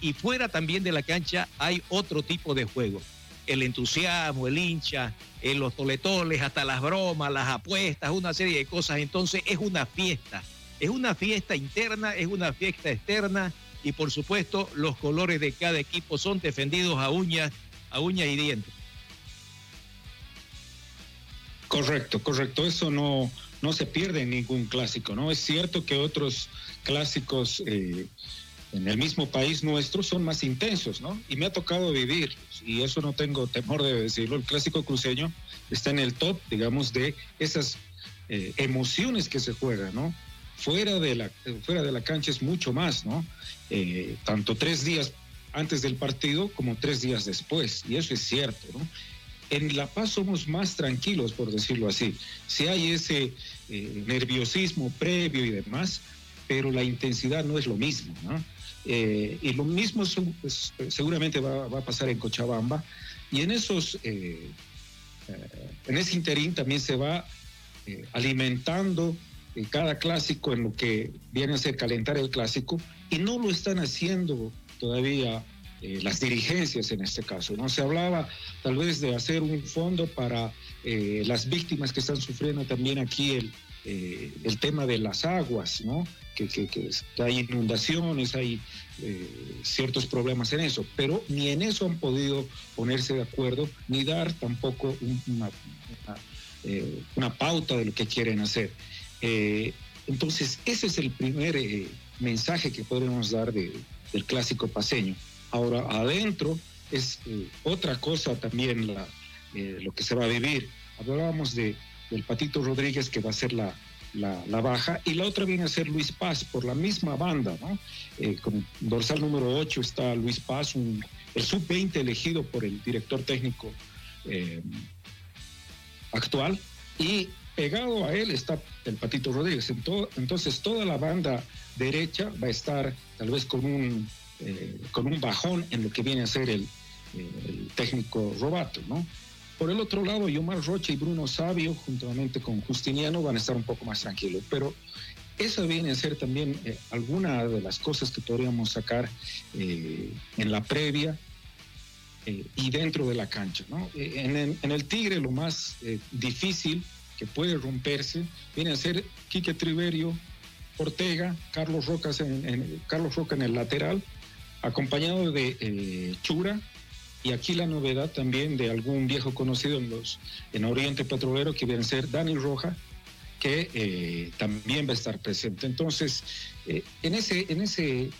y fuera también de la cancha hay otro tipo de juego. El entusiasmo, el hincha, en los toletoles, hasta las bromas, las apuestas, una serie de cosas. Entonces es una fiesta. Es una fiesta interna, es una fiesta externa y por supuesto los colores de cada equipo son defendidos a uñas, a uñas y dientes. Correcto, correcto. Eso no, no se pierde en ningún clásico, ¿no? Es cierto que otros clásicos eh, en el mismo país nuestro son más intensos, ¿no? Y me ha tocado vivir, y eso no tengo temor de decirlo, el clásico cruceño está en el top, digamos, de esas eh, emociones que se juegan, ¿no? Fuera de, la, fuera de la cancha es mucho más, ¿no? Eh, tanto tres días antes del partido como tres días después, y eso es cierto, ¿no? En La Paz somos más tranquilos, por decirlo así. Si hay ese eh, nerviosismo previo y demás, pero la intensidad no es lo mismo. Eh, y lo mismo pues, seguramente va, a pasar en Cochabamba. Y en esos, eh, eh, en ese interín también se va alimentando cada clásico en lo que viene a ser calentar el clásico y no lo están haciendo todavía las dirigencias en este caso. No se hablaba tal vez de hacer un fondo para las víctimas que están sufriendo también aquí el, el tema de las aguas, ¿no? que, hay inundaciones, hay eh, ciertos problemas en eso, pero ni en eso han podido ponerse de acuerdo, ni dar tampoco eh, una, pauta de lo que quieren hacer. Eh, entonces, ese es el primer mensaje que podemos dar del clásico paseño. Ahora, adentro es otra cosa también la, lo que se va a vivir. Hablábamos de, del Patito Rodríguez, que va a ser la, la, baja, y la otra viene a ser Luis Paz por la misma banda, ¿no? Eh, con dorsal número 8 está Luis Paz, el sub-20 elegido por el director técnico eh, actual, y pegado a él está el Patito Rodríguez. Entonces toda la banda derecha va a estar tal vez con un, eh, con un bajón en lo que viene a ser el, el técnico Robato, ¿no? Por el otro lado, Yomar Rocha y Bruno Sabio, juntamente con Justiniano, van a estar un poco más tranquilos. Pero esa viene a ser también eh, alguna de las cosas que podríamos sacar eh, en la previa eh, y dentro de la cancha. En, el, Tigre lo más difícil que puede romperse viene a ser Quique Triverio, Ortega, Carlos, Rocas en, Carlos Roca en el lateral, acompañado de Chura, y aquí la novedad también de algún viejo conocido en los en Oriente Petrolero que viene a ser Dani Roja, que eh, también va a estar presente. Entonces, eh, en ese, en ese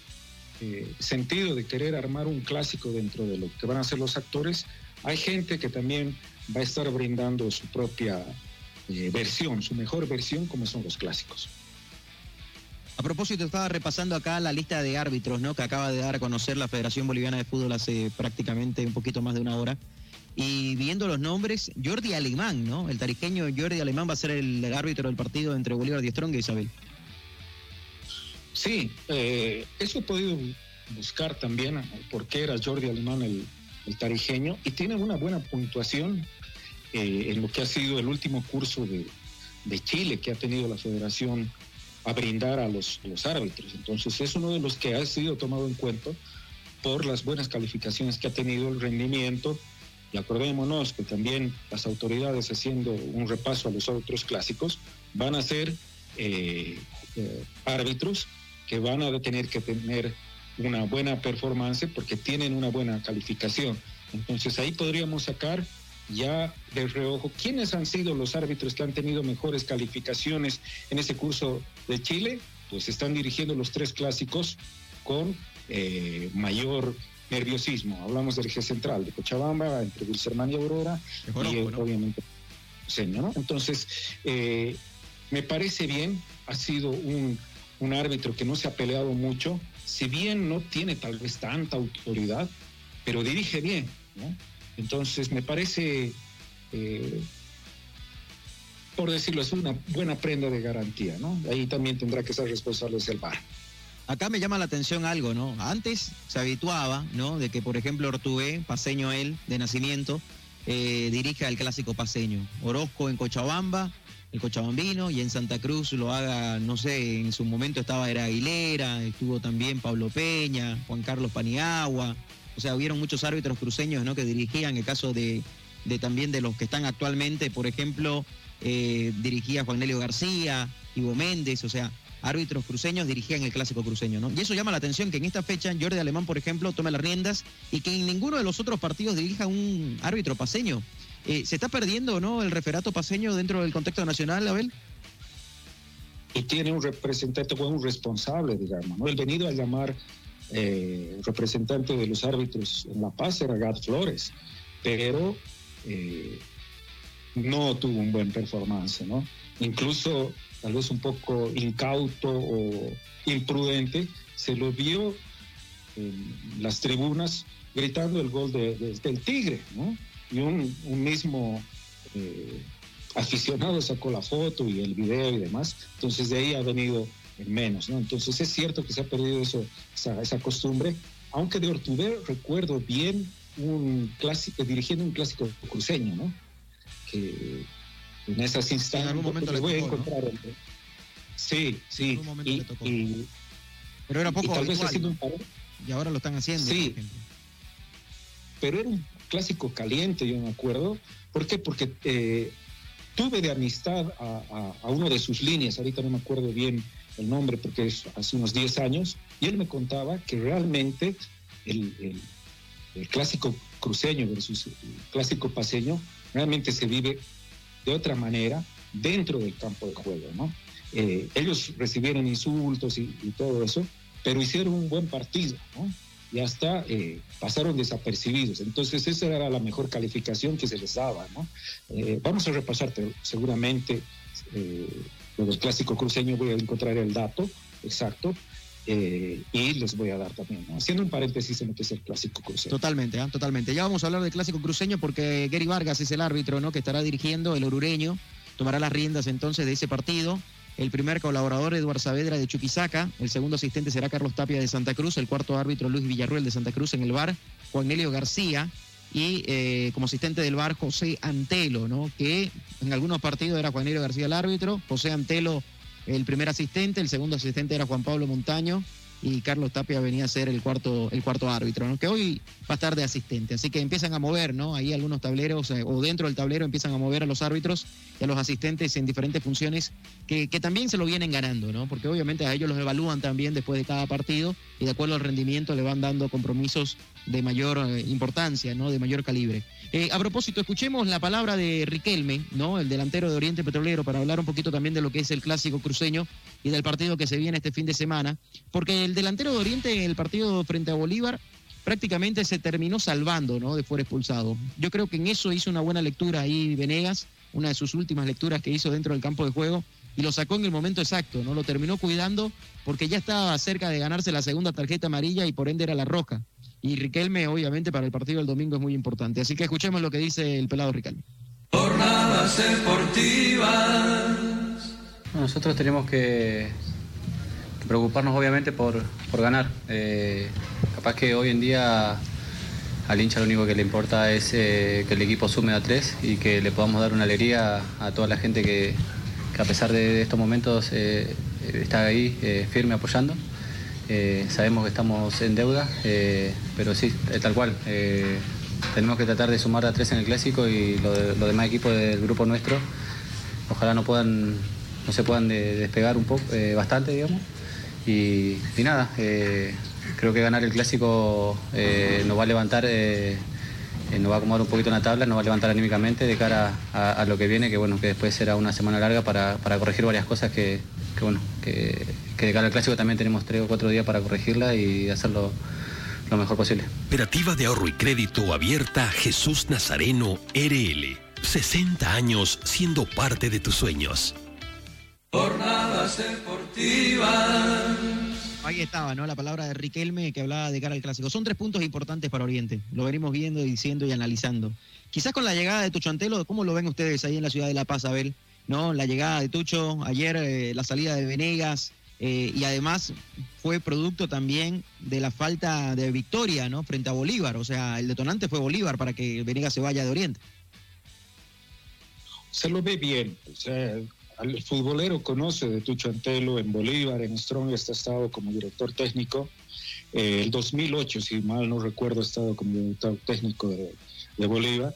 eh, sentido de querer armar un clásico dentro de lo que van a ser los actores, hay gente que también va a estar brindando su propia versión, su mejor versión, como son los clásicos. A propósito, estaba repasando acá la lista de árbitros, ¿no? Que acaba de dar a conocer la Federación Boliviana de Fútbol hace prácticamente un poquito más de una hora. Y viendo los nombres, Jordi Alemán, ¿no? El tarijeño Jordi Alemán va a ser el árbitro del partido entre Bolívar y Strong, Isabel. Sí, eh, eso he podido buscar también por qué era Jordi Alemán el, tarijeño y tiene una buena puntuación eh, en lo que ha sido el último curso de, de Chile que ha tenido la Federación a brindar a los, árbitros. Entonces es uno de los que ha sido tomado en cuenta por las buenas calificaciones que ha tenido el rendimiento. Y acordémonos que también las autoridades haciendo un repaso a los otros clásicos van a ser eh, eh, árbitros que van a tener que tener una buena performance porque tienen una buena calificación. Entonces ahí podríamos sacar ya de reojo quiénes han sido los árbitros que han tenido mejores calificaciones en ese curso de Chile, pues están dirigiendo los tres clásicos con eh, mayor nerviosismo. Hablamos del eje central de Cochabamba, entre Wilserman y Aurora, y obviamente ¿no? Entonces, eh, me parece bien, ha sido un, un árbitro que no se ha peleado mucho, si bien no tiene tal vez tanta autoridad, pero dirige bien, ¿no? Entonces, me parece eh, por decirlo, es una buena prenda de garantía, ¿no? Ahí también tendrá que ser responsable el VAR. Acá me llama la atención algo, ¿no? Antes se habituaba, ¿no? De que, por ejemplo, Ortubé, paseño él, de nacimiento, eh, dirija el clásico paseño. Orozco en Cochabamba, el cochabambino, y en Santa Cruz lo haga, no sé, en su momento estaba era Aguilera, estuvo también Pablo Peña, Juan Carlos Paniagua. O sea, hubieron muchos árbitros cruceños, ¿no? Que dirigían, el caso de, de también de los que están actualmente, por ejemplo, eh, dirigía Juan Nelio García, Ivo Méndez, o sea, árbitros cruceños dirigían el clásico cruceño, ¿no? Y eso llama la atención que en esta fecha Jordi Alemán, por ejemplo, tome las riendas y que en ninguno de los otros partidos dirija un árbitro paseño. Eh, ¿Se está perdiendo, no, el referato paseño dentro del contexto nacional, Abel? Y tiene un representante, o un responsable, digamos, ¿no? El venido a llamar eh, representante de los árbitros en La Paz era Gad Flores, pero eh, no tuvo un buen performance, ¿no? Incluso tal vez un poco incauto o imprudente, se lo vio en las tribunas gritando el gol de, del Tigre, ¿no? Y un, mismo eh, aficionado sacó la foto y el video y demás, entonces de ahí ha venido en menos, ¿no? Entonces es cierto que se ha perdido eso, esa, esa costumbre, aunque de Ortuber recuerdo bien un clásico, dirigiendo un clásico cruceño, ¿no? Que en esas instancias. En algún momento le voy a encontrar. Sí, sí. Y, pero era poco tal vez un Y ahora lo están haciendo. Sí. Pero era un clásico caliente, yo me acuerdo. ¿Por qué? Porque eh, tuve de amistad a, uno de sus líneas, ahorita no me acuerdo bien el nombre porque es hace unos 10 años, y él me contaba que realmente el, el clásico cruceño versus el clásico paseño realmente se vive de otra manera dentro del campo de juego, ¿no? Eh, ellos recibieron insultos y, todo eso, pero hicieron un buen partido, ¿no? Y hasta eh, pasaron desapercibidos. Entonces esa era la mejor calificación que se les daba, ¿no? Eh, vamos a repasar seguramente lo del clásico cruceño, voy a encontrar el dato exacto, y les voy a dar también, haciendo un paréntesis en lo que es el clásico cruceño. Totalmente, ¿eh? totalmente. Ya vamos a hablar del clásico cruceño porque Gary Vargas es el árbitro ¿no? que estará dirigiendo, el orureño, tomará las riendas entonces de ese partido. El primer colaborador, Eduardo Saavedra de Chuquisaca. El segundo asistente será Carlos Tapia de Santa Cruz. El cuarto árbitro, Luis Villarruel de Santa Cruz en el bar. Juan Nelio García. Y eh, como asistente del bar, José Antelo, ¿no? Que en algunos partidos era Juan Nelio García el árbitro. José Antelo el primer asistente, el segundo asistente era Juan Pablo Montaño y Carlos Tapia venía a ser el cuarto, el cuarto árbitro, ¿no? que hoy va a estar de asistente. Así que empiezan a mover, ¿no? Ahí algunos tableros eh, o dentro del tablero empiezan a mover a los árbitros y a los asistentes en diferentes funciones que, que, también se lo vienen ganando, ¿no? Porque obviamente a ellos los evalúan también después de cada partido y de acuerdo al rendimiento le van dando compromisos de mayor eh, importancia, ¿no? De mayor calibre. Eh, a propósito, escuchemos la palabra de Riquelme, ¿no? El delantero de Oriente Petrolero, para hablar un poquito también de lo que es el clásico cruceño y del partido que se viene este fin de semana, porque el delantero de Oriente en el partido frente a Bolívar prácticamente se terminó salvando, ¿no? De fuera expulsado. Yo creo que en eso hizo una buena lectura ahí Venegas, una de sus últimas lecturas que hizo dentro del campo de juego y lo sacó en el momento exacto, ¿no? Lo terminó cuidando porque ya estaba cerca de ganarse la segunda tarjeta amarilla y por ende era la roja. Y Riquelme, obviamente, para el partido del domingo es muy importante. Así que escuchemos lo que dice el pelado Riquelme. Jornadas deportivas. Nosotros tenemos que, preocuparnos, obviamente, por, ganar. Eh, capaz que hoy en día al hincha lo único que le importa es eh, que el equipo sume a tres y que le podamos dar una alegría a toda la gente que, que a pesar de estos momentos eh, está ahí eh, firme apoyando. Eh, sabemos que estamos en deuda, pero sí, tal cual. tenemos que tratar de sumar a tres en el clásico y los demás equipos del grupo nuestro, ojalá no puedan, no se puedan despegar un poco, bastante, digamos. Y, nada, creo que ganar el clásico nos va a levantar eh, nos va a acomodar un poquito en la tabla, nos va a levantar anímicamente de cara a, lo que viene, que bueno, que después será una semana larga para, corregir varias cosas que, bueno, que, de cara al clásico también tenemos tres o cuatro días para corregirla y hacerlo lo mejor posible. Operativa de ahorro y crédito abierta Jesús Nazareno RL. 60 años siendo parte de tus sueños. Jornadas deportivas Ahí estaba, ¿no? La palabra de Riquelme que hablaba de cara al clásico. Son tres puntos importantes para Oriente. Lo venimos viendo, diciendo y analizando. Quizás con la llegada de Tuchantelo, ¿cómo lo ven ustedes ahí en la ciudad de La Paz, Abel? ¿no? La llegada de Tucho, ayer eh, la salida de Venegas, eh, y además fue producto también de la falta de victoria, ¿no? Frente a Bolívar, o sea, el detonante fue Bolívar para que Venegas se vaya de Oriente. Se lo ve bien, o sea, el futbolero conoce de Tucho Antelo en Bolívar, en Strong, ha estado como director técnico. Eh, el 2008, si mal no recuerdo, ha estado como director técnico de, de Bolívar,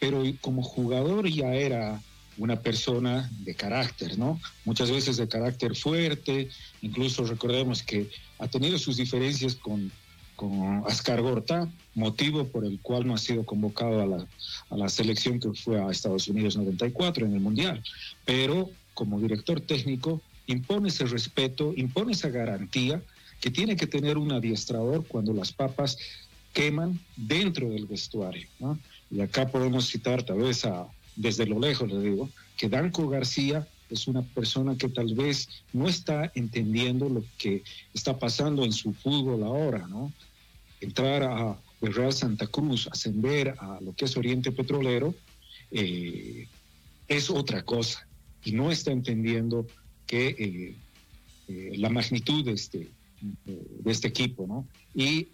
pero como jugador ya era una persona de carácter, ¿no? Muchas veces de carácter fuerte, incluso recordemos que ha tenido sus diferencias con, con Ascar Gorta, motivo por el cual no ha sido convocado a la, a la selección que fue a Estados Unidos 94 en el Mundial. Pero como director técnico impone ese respeto, impone esa garantía que tiene que tener un adiestrador cuando las papas queman dentro del vestuario. ¿no? Y acá podemos citar tal vez a, desde lo lejos le digo, que Danco García es una persona que tal vez no está entendiendo lo que está pasando en su fútbol ahora, ¿no? Entrar a el Real Santa Cruz, ascender a lo que es Oriente Petrolero, eh, es otra cosa. Y no está entendiendo que eh, eh, la magnitud de este, de este equipo, ¿no? Y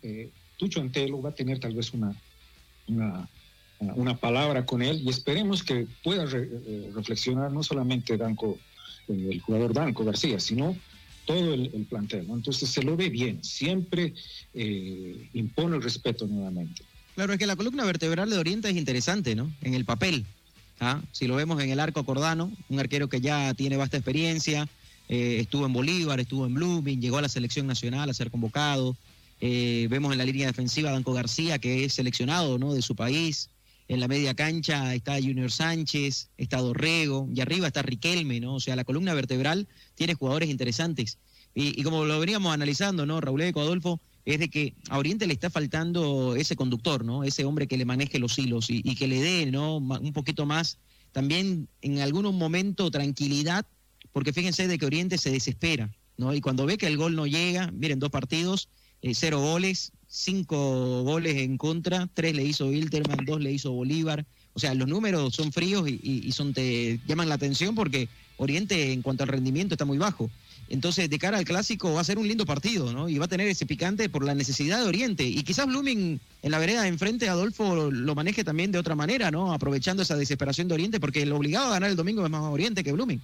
Tucho Antelo va a tener tal vez una una palabra con él y esperemos que pueda re, reflexionar no solamente Danco, el jugador Danco García, sino todo el, el plantel. ¿no? Entonces se lo ve bien, siempre eh, impone el respeto nuevamente. Claro, es que la columna vertebral de Oriente es interesante, ¿no? En el papel. ¿ah? Si lo vemos en el arco Cordano, un arquero que ya tiene vasta experiencia, eh, estuvo en Bolívar, estuvo en Blooming, llegó a la selección nacional a ser convocado. Eh, vemos en la línea defensiva a Danco García, que es seleccionado ¿no? de su país. En la media cancha está Junior Sánchez, está Dorrego, y arriba está Riquelme, ¿no? O sea, la columna vertebral tiene jugadores interesantes. Y, como lo veníamos analizando, ¿no? Raúl Eco, Adolfo, es de que a Oriente le está faltando ese conductor, ¿no? Ese hombre que le maneje los hilos y, y que le dé, ¿no? Un poquito más, también en algún momento tranquilidad, porque fíjense de que Oriente se desespera, ¿no? Y cuando ve que el gol no llega, miren, dos partidos, eh, cero goles, cinco goles en contra, tres le hizo Wilterman, dos le hizo Bolívar. O sea, los números son fríos y, son te llaman la atención porque Oriente en cuanto al rendimiento está muy bajo. Entonces, de cara al clásico va a ser un lindo partido, ¿no? Y va a tener ese picante por la necesidad de Oriente. Y quizás Blooming en la vereda de enfrente, Adolfo lo, lo maneje también de otra manera, ¿no? Aprovechando esa desesperación de Oriente, porque el obligado a ganar el domingo es más Oriente que Blooming.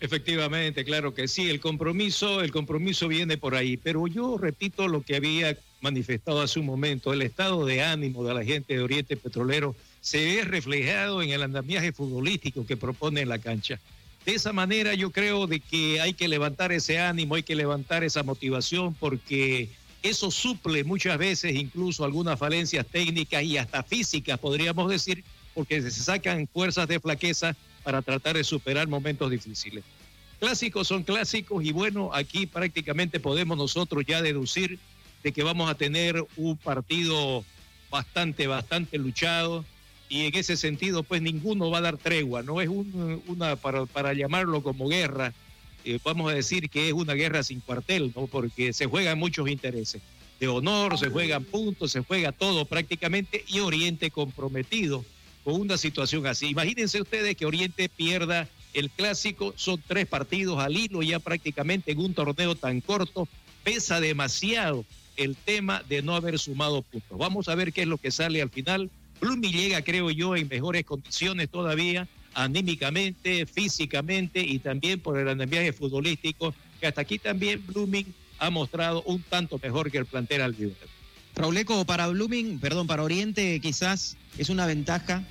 Efectivamente, claro que sí, el compromiso, el compromiso viene por ahí, pero yo repito lo que había manifestado hace un momento, el estado de ánimo de la gente de Oriente Petrolero se ve reflejado en el andamiaje futbolístico que propone la cancha. De esa manera yo creo de que hay que levantar ese ánimo, hay que levantar esa motivación porque eso suple muchas veces incluso algunas falencias técnicas y hasta físicas, podríamos decir, porque se sacan fuerzas de flaqueza para tratar de superar momentos difíciles. Clásicos son clásicos y bueno, aquí prácticamente podemos nosotros ya deducir de que vamos a tener un partido bastante, bastante luchado y en ese sentido pues ninguno va a dar tregua, no es un, una, para, para, llamarlo como guerra, eh, vamos a decir que es una guerra sin cuartel, ¿no? porque se juegan muchos intereses de honor, se juegan puntos, se juega todo prácticamente y Oriente comprometido con una situación así. Imagínense ustedes que Oriente pierda el clásico, son tres partidos al hilo ya prácticamente en un torneo tan corto, pesa demasiado el tema de no haber sumado puntos. Vamos a ver qué es lo que sale al final. Blooming llega, creo yo, en mejores condiciones todavía, anímicamente, físicamente y también por el andamiaje futbolístico, que hasta aquí también Blooming ha mostrado un tanto mejor que el plantel al Rauleco, para Blooming, perdón, para Oriente quizás es una ventaja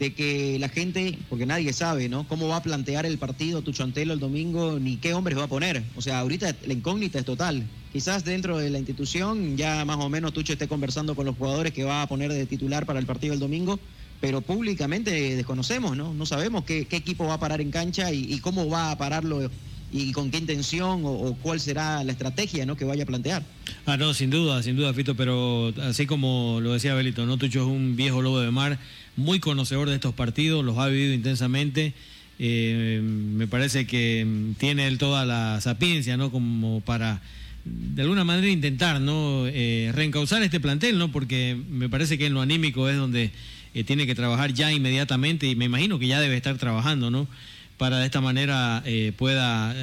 de que la gente, porque nadie sabe, ¿no? Cómo va a plantear el partido Tuchantelo el domingo, ni qué hombres va a poner. O sea, ahorita la incógnita es total. Quizás dentro de la institución ya más o menos Tucho esté conversando con los jugadores que va a poner de titular para el partido del domingo, pero públicamente desconocemos, ¿no? No sabemos qué, equipo va a parar en cancha y, y, cómo va a pararlo y con qué intención o, o, cuál será la estrategia ¿no? que vaya a plantear. Ah, no, sin duda, sin duda, Fito, pero así como lo decía Belito, ¿no? Tucho es un viejo lobo de mar, muy conocedor de estos partidos, los ha vivido intensamente. Eh, me parece que tiene él toda la sapiencia, ¿no? Como para de alguna manera intentar, ¿no? Eh, reencauzar este plantel, ¿no? Porque me parece que en lo anímico es donde eh, tiene que trabajar ya inmediatamente y me imagino que ya debe estar trabajando, ¿no? para de esta manera eh, pueda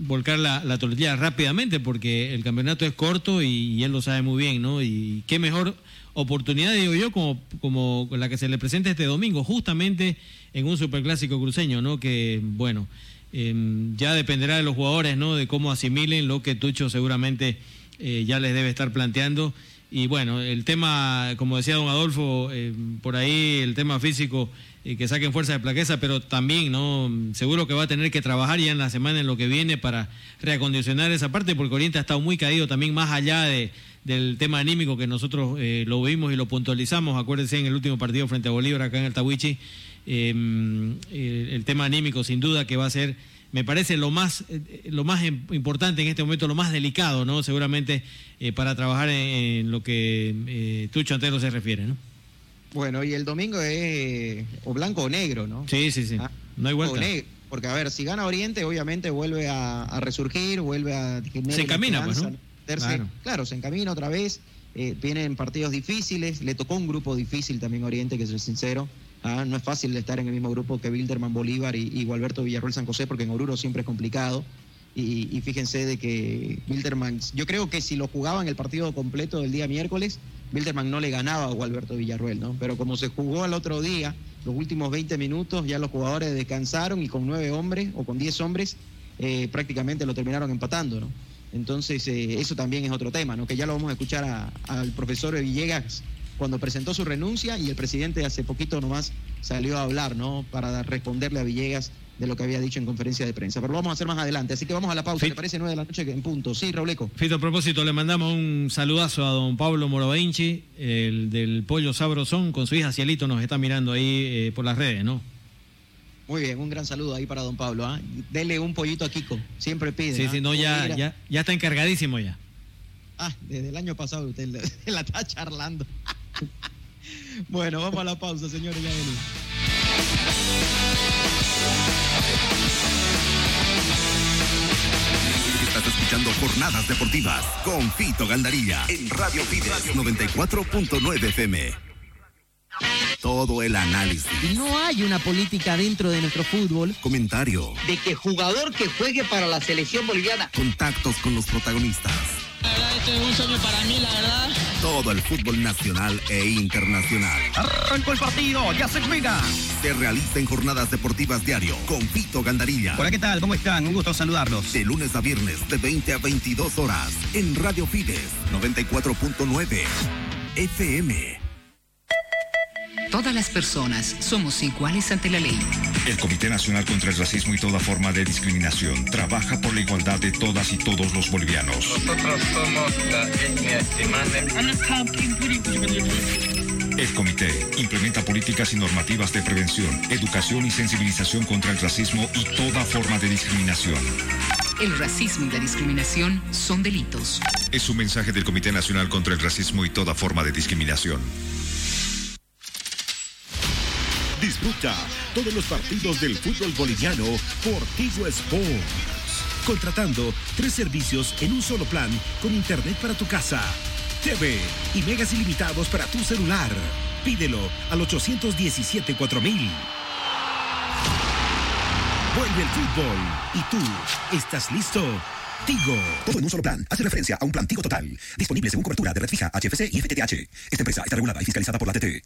volcar la, la, rápidamente, porque el campeonato es corto y, él lo sabe muy bien, ¿no? Y qué mejor oportunidad, digo yo, como, como la que se le presenta este domingo, justamente en un superclásico cruceño, ¿no? Que, bueno, eh, ya dependerá de los jugadores, ¿no? De cómo asimilen lo que Tucho seguramente eh, ya les debe estar planteando. Y bueno, el tema, como decía don Adolfo, eh, por ahí el tema físico, eh, que saquen fuerza de plaqueza, pero también, ¿no? Seguro que va a tener que trabajar ya en la semana en lo que viene para reacondicionar esa parte, porque Oriente ha estado muy caído también más allá de, del tema anímico que nosotros eh, lo vimos y lo puntualizamos. Acuérdense en el último partido frente a Bolívar acá en el Tawichi, el, el tema anímico sin duda que va a ser me parece lo más lo más importante en este momento, lo más delicado, ¿no? Seguramente eh, para trabajar en, en, lo que eh, Tucho Antero se refiere, ¿no? Bueno, y el domingo es o blanco o negro, ¿no? Sí, sí, sí. Ah, no hay vuelta. Negro, porque a ver, si gana Oriente, obviamente vuelve a, a resurgir, vuelve a se encamina, pues, ¿no? Claro. claro. se encamina otra vez. Eh, vienen partidos difíciles, le tocó un grupo difícil también Oriente, que soy sincero. Ah, no es fácil estar en el mismo grupo que Wilderman Bolívar y, y Gualberto Villarroel San José, porque en Oruro siempre es complicado. Y, y, fíjense de que Wilderman, yo creo que si lo jugaban el partido completo del día miércoles, Wilderman no le ganaba a Gualberto Villarroel, ¿no? Pero como se jugó el otro día, los últimos 20 minutos, ya los jugadores descansaron y con nueve hombres o con diez hombres eh, prácticamente lo terminaron empatando, ¿no? Entonces, eh, eso también es otro tema, ¿no? Que ya lo vamos a escuchar a, al profesor Villegas cuando presentó su renuncia y el presidente hace poquito nomás salió a hablar, ¿no? Para responderle a Villegas de lo que había dicho en conferencia de prensa. Pero lo vamos a hacer más adelante. Así que vamos a la pausa. ¿Le parece nueve de la noche en punto? Sí, Rauleco. Fito, a propósito, le mandamos un saludazo a don Pablo Morovainchi, el del Pollo Sabrosón, con su hija Cielito, nos está mirando ahí eh, por las redes, ¿no? Muy bien, un gran saludo ahí para don Pablo. ¿eh? Dele un pollito a Kiko, siempre pide. Sí, ¿eh? sí, no, ya, ya, ya está encargadísimo ya. Ah, desde el año pasado usted la está charlando. bueno, vamos a la pausa, señores, ya venimos. Estás escuchando Jornadas Deportivas con Fito Gandarilla en Radio Fides 94.9 FM. Todo el análisis. No hay una política dentro de nuestro fútbol. Comentario. De que jugador que juegue para la selección boliviana. Contactos con los protagonistas. La verdad, este es un sueño para mí, la verdad. Todo el fútbol nacional e internacional. Arrancó el partido, ya se juega. Se realiza en jornadas deportivas diario con Fito Gandarilla. Hola, ¿qué tal? ¿Cómo están? Un gusto saludarlos. De lunes a viernes, de 20 a 22 horas, en Radio Fides 94.9 FM. Todas las personas somos iguales ante la ley. El Comité Nacional contra el Racismo y toda forma de discriminación trabaja por la igualdad de todas y todos los bolivianos. Nosotros somos la etnia El comité implementa políticas y normativas de prevención, educación y sensibilización contra el racismo y toda forma de discriminación. El racismo y la discriminación son delitos. Es un mensaje del Comité Nacional contra el Racismo y toda forma de discriminación. Disfruta todos los partidos del fútbol boliviano por Tigo Sports. Contratando tres servicios en un solo plan con internet para tu casa, TV y megas ilimitados para tu celular. Pídelo al 817 4000. Vuelve el fútbol. ¿Y tú estás listo? Tigo. Todo en un solo plan. Hace referencia a un plan Tigo Total. Disponible según cobertura de red fija, HFC y FTTH. Esta empresa está regulada y fiscalizada por la TT.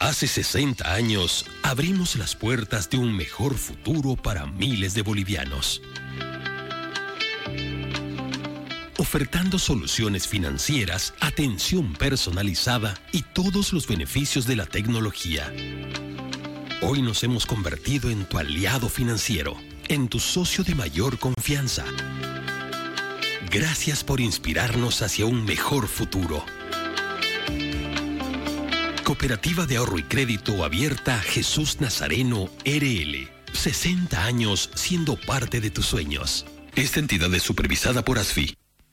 Hace 60 años abrimos las puertas de un mejor futuro para miles de bolivianos. Ofertando soluciones financieras, atención personalizada y todos los beneficios de la tecnología. Hoy nos hemos convertido en tu aliado financiero, en tu socio de mayor confianza. Gracias por inspirarnos hacia un mejor futuro. Cooperativa de Ahorro y Crédito Abierta Jesús Nazareno RL. 60 años siendo parte de tus sueños. Esta entidad es supervisada por ASFI.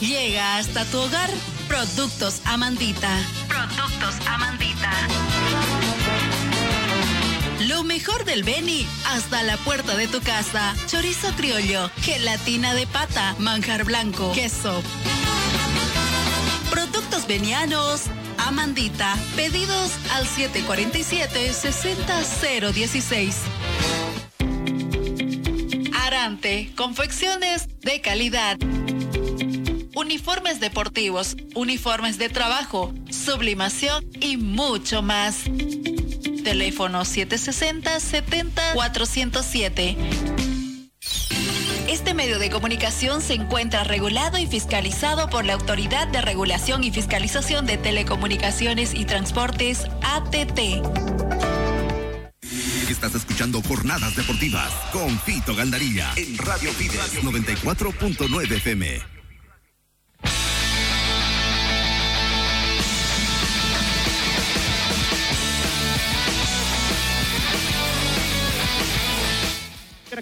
Llega hasta tu hogar Productos Amandita. Productos Amandita. Lo mejor del Beni hasta la puerta de tu casa. Chorizo criollo, gelatina de pata, manjar blanco, queso. Productos venianos. Amandita. Pedidos al 747-60016. Arante. Confecciones de calidad. Uniformes deportivos, uniformes de trabajo, sublimación y mucho más. Teléfono 760-70-407. Este medio de comunicación se encuentra regulado y fiscalizado por la Autoridad de Regulación y Fiscalización de Telecomunicaciones y Transportes, ATT. Estás escuchando Jornadas Deportivas con Fito Gandarilla en Radio Fides 94.9 FM.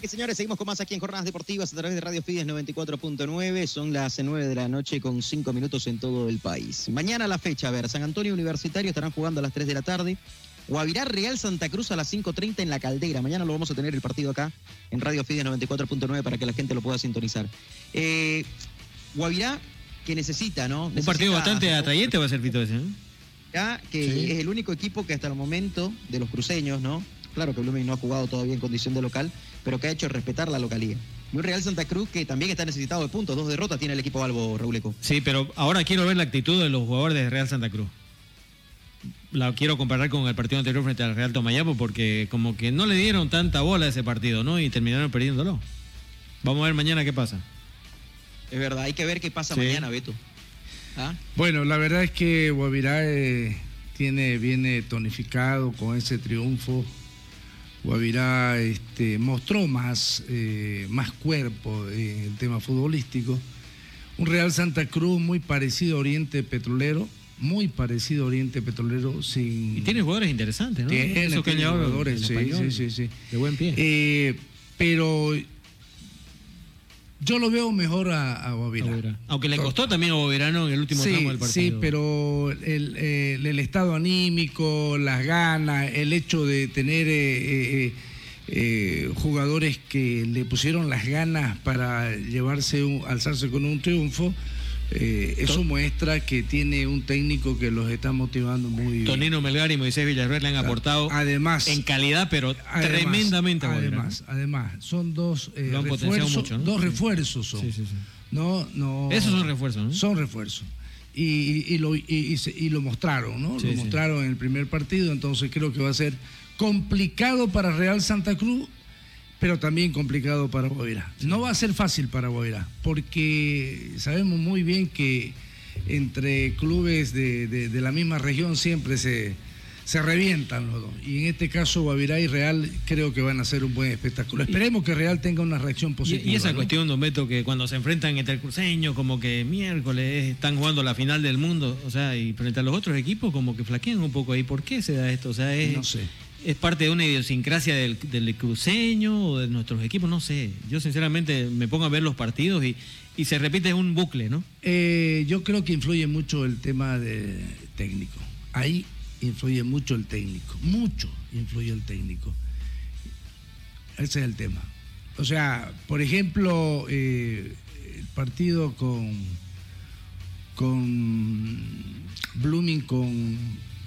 Que señores, seguimos con más aquí en Jornadas Deportivas a través de Radio Fides 94.9. Son las 9 de la noche con 5 minutos en todo el país. Mañana la fecha, a ver, San Antonio Universitario estarán jugando a las 3 de la tarde. Guavirá Real Santa Cruz a las 5.30 en la caldera. Mañana lo vamos a tener el partido acá en Radio Fides 94.9 para que la gente lo pueda sintonizar. Eh, Guavirá que necesita, ¿no? Un partido bastante atrayente va a ser Fito ese, ¿no? Ya, que es el único equipo que hasta el momento de los cruceños, ¿no? Claro que Blooming no ha jugado todavía en condición de local, pero que ha hecho respetar la localidad. Muy Real Santa Cruz, que también está necesitado de puntos, dos derrotas tiene el equipo Albo Rauleco. Sí, pero ahora quiero ver la actitud de los jugadores de Real Santa Cruz. La quiero comparar con el partido anterior frente al Real Tomayapo porque como que no le dieron tanta bola a ese partido, ¿no? Y terminaron perdiéndolo. Vamos a ver mañana qué pasa. Es verdad, hay que ver qué pasa mañana, Beto. ¿Ah? Bueno, la verdad es que Guavirá eh, tiene, viene tonificado con ese triunfo Guavirá este, mostró más, eh, más cuerpo en el tema futbolístico. Un Real Santa Cruz muy parecido a Oriente Petrolero, muy parecido a Oriente Petrolero. Sin... Y tiene jugadores interesantes, ¿no? Tiene, jugadores, sí, sí, sí, sí, De buen pie. Eh, pero yo lo veo mejor a, a Aunque le costó también a Bovirano en el último tramo del partido. Sí, pero el, estado anímico, las ganas, el hecho de tener eh, eh, eh, jugadores que le pusieron las ganas para llevarse, alzarse con un triunfo, eh, eso muestra que tiene un técnico que los está motivando muy bien. Tonino Melgar y Moisés Villarreal le han aportado además, en calidad, pero tremendamente Además, además, son dos eh, refuerzos, dos refuerzos son. No, no, Esos son refuerzos, Son refuerzos. Y, lo, y, lo mostraron, ¿no? lo mostraron en el primer partido, entonces creo que va a ser complicado para Real Santa Cruz pero también complicado para Guavirá. No va a ser fácil para Guavirá, porque sabemos muy bien que entre clubes de, la misma región siempre se, se revientan los dos. Y en este caso, Guavirá y Real creo que van a ser un buen espectáculo. Esperemos que Real tenga una reacción positiva. Y, esa cuestión, Don Beto, que cuando se enfrentan entre el cruceño, como que miércoles están jugando la final del mundo, o sea, y frente a los otros equipos, como que flaquean un poco ahí. ¿Por qué se da esto? O sea, es, no sé es parte de una idiosincrasia del, cruceño o de nuestros equipos, no sé. Yo sinceramente me pongo a ver los partidos y, se repite un bucle, ¿no? Eh, yo creo que influye mucho el tema de técnico. Ahí influye mucho el técnico, mucho influye el técnico. Ese es el tema. O sea, por ejemplo, eh, el partido con, con Blooming con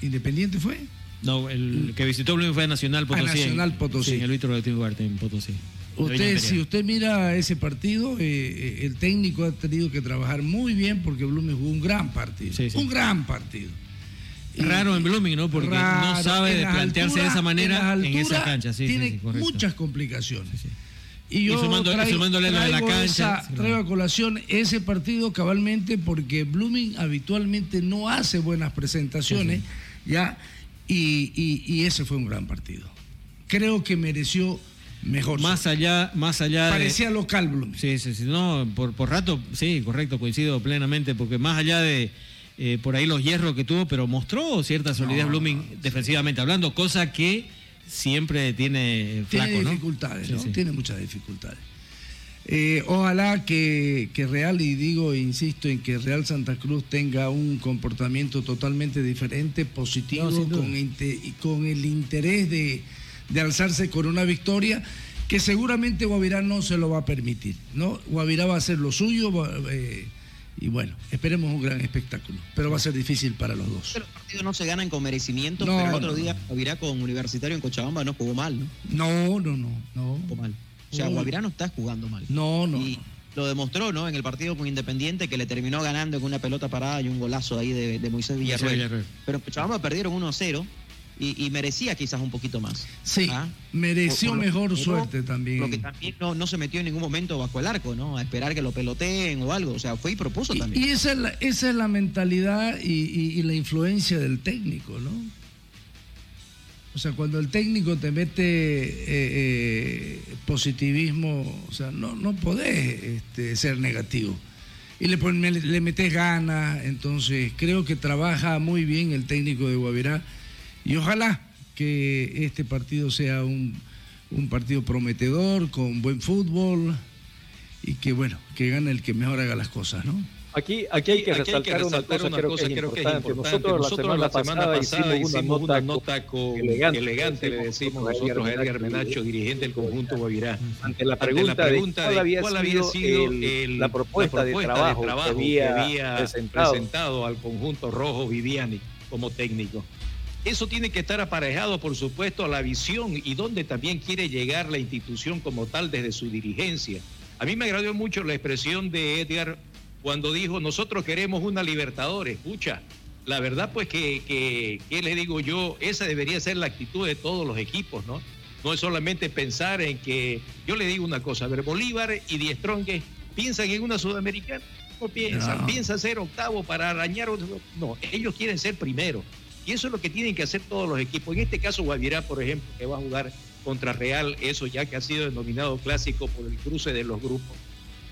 Independiente fue. No, el que visitó Blooming fue a Nacional Potosí. Nacional Potosí. Sí, el Víctor en Potosí. Usted, si usted mira ese partido, eh, eh, el técnico ha tenido que trabajar muy bien porque Blooming jugó un gran partido. Un gran partido. Raro en Blooming, ¿no? Porque no sabe de plantearse de esa manera en, esa cancha. tiene muchas complicaciones. Y yo sumando- y traigo, sumándole lo de la traigo cancha. esa- traigo a colación ese partido cabalmente porque Blooming habitualmente no hace buenas presentaciones, ya, y, y- y ese fue un gran partido. Creo que mereció mejor. Más allá, más allá de- Parecía local Blooming. Sí, sí, sí. No, por, por rato, sí, correcto, coincido plenamente, porque más allá de eh, por ahí los hierros que tuvo, pero mostró cierta solidez No, Blooming defensivamente hablando, cosa que siempre tiene flaco, Tiene ¿no? dificultades, Sí, ¿no? sí. Tiene muchas dificultades. Eh, ojalá que, que Real, y digo, e insisto en que Real Santa Cruz tenga un comportamiento totalmente diferente, positivo, No, con, inte- y con el interés de, de alzarse con una victoria que seguramente Guavirá no se lo va a permitir. ¿no? Guavirá va a hacer lo suyo eh, y bueno, esperemos un gran espectáculo, pero va a ser difícil para los dos. Los partidos no se ganan con merecimiento, No, pero el otro no, día Guavirá con Universitario en Cochabamba no jugó mal, ¿no? No, no, no, no. Jugó mal. O sea. Guavirá no está jugando mal. No, no. Y lo demostró, ¿no? En el partido con Independiente que le terminó ganando con una pelota parada y un golazo ahí de, de Moisés. Villarroel. Pero en Cochabamba perdieron 1-0 y, y merecía quizás un poquito más. Sí, ¿Ah? mereció Por- por lo- mejor suerte también. Lo que también no, no se metió en ningún momento bajo el arco, ¿no? A esperar que lo peloteen o algo. O sea, fue y propuso también. Y esa es la, esa es la mentalidad y, y- y la influencia del técnico, ¿no? O sea, cuando el técnico te mete eh, eh, positivismo, o sea, no, no podés este, ser negativo. Y le, le metes ganas, entonces creo que trabaja muy bien el técnico de Guavirá y ojalá que este partido sea un, un partido prometedor, con buen fútbol y que bueno, que gane el que mejor haga las cosas, ¿no? Aquí, aquí hay que Aquí hay que resaltar, una cosa, creo, que es importante. Nosotros, Nosotros la semana pasada hicimos una nota, con elegante, elegante, le decimos nosotros a Edgar Menacho, dirigente del conjunto Guavirá. ante la Ante pregunta, la pregunta de de cuál había sido, el- el- la, propuesta de trabajo, que había, presentado. presentado al conjunto rojo Viviani como técnico. Eso tiene que estar aparejado, por supuesto, a la visión y donde también quiere llegar la institución como tal desde su dirigencia. A mí me agradó mucho la expresión de Edgar cuando dijo, nosotros queremos una Libertadores. Escucha, la verdad pues que, que, ¿qué le digo yo? Esa debería ser la actitud de todos los equipos, ¿no? No es solamente pensar en que, yo le digo una cosa, a ver, Bolívar y Die Strongest piensan en una sudamericana, no piensan, No. piensan ser octavo para arañar otro. No, ellos quieren ser primero. Y eso es lo que tienen que hacer todos los equipos. En este caso, Guavirá, por ejemplo, que va a jugar contra Real, eso ya que ha sido denominado clásico por el cruce de los grupos,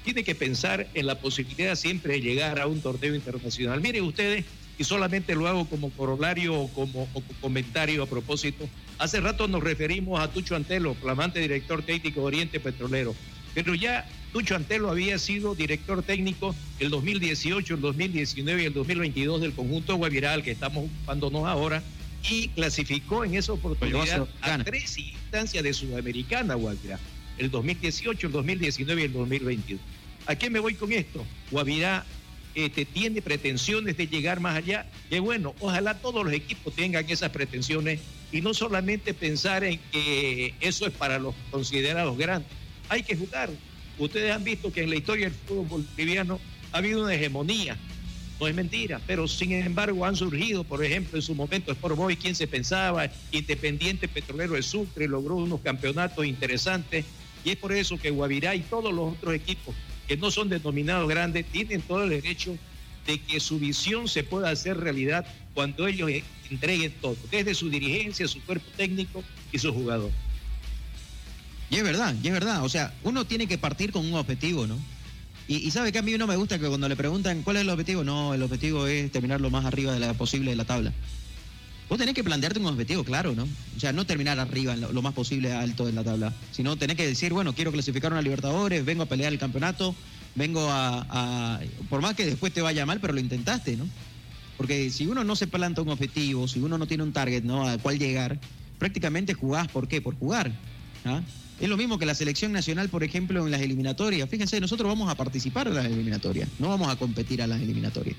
tiene que pensar en la posibilidad siempre de llegar a un torneo internacional. Miren ustedes, y solamente lo hago como corolario o como, o comentario a propósito, hace rato nos referimos a Tucho Antelo, flamante director técnico de Oriente Petrolero, pero ya Tucho Antelo había sido director técnico el 2018, el 2019 y el 2022 del conjunto Guaviral que estamos ocupándonos ahora y clasificó en esa oportunidad a tres instancias de Sudamericana Guavirá, el 2018, el 2019 y el 2022. ¿A qué me voy con esto? Guavirá este, tiene pretensiones de llegar más allá. Que bueno, ojalá todos los equipos tengan esas pretensiones y no solamente pensar en que eso es para los considerados grandes. Hay que jugar. Ustedes han visto que en la historia del fútbol boliviano ha habido una hegemonía. No es mentira, pero sin embargo han surgido, por ejemplo, en su momento Sport Boy, quien se pensaba, Independiente Petrolero de Sucre, logró unos campeonatos interesantes y es por eso que Guavirá y todos los otros equipos que no son denominados grandes tienen todo el derecho de que su visión se pueda hacer realidad cuando ellos entreguen todo, desde su dirigencia, su cuerpo técnico y su jugador. Y es verdad, y es verdad. O sea, uno tiene que partir con un objetivo, ¿no? Y, y sabe que a mí no me gusta que cuando le preguntan cuál es el objetivo, no, el objetivo es terminar lo más arriba de la posible de la tabla. Vos tenés que plantearte un objetivo claro, ¿no? O sea, no terminar arriba, lo, más posible alto en la tabla, sino tenés que decir, bueno, quiero clasificar a una Libertadores, vengo a pelear el campeonato, vengo a, a- Por más que después te vaya mal, pero lo intentaste, ¿no? Porque si uno no se planta un objetivo, si uno no tiene un target, ¿no? Al cual llegar, prácticamente jugás, ¿por qué? Por jugar. ¿ah? Es lo mismo que la selección nacional, por ejemplo, en las eliminatorias. Fíjense, nosotros vamos a participar en las eliminatorias, no vamos a competir a las eliminatorias.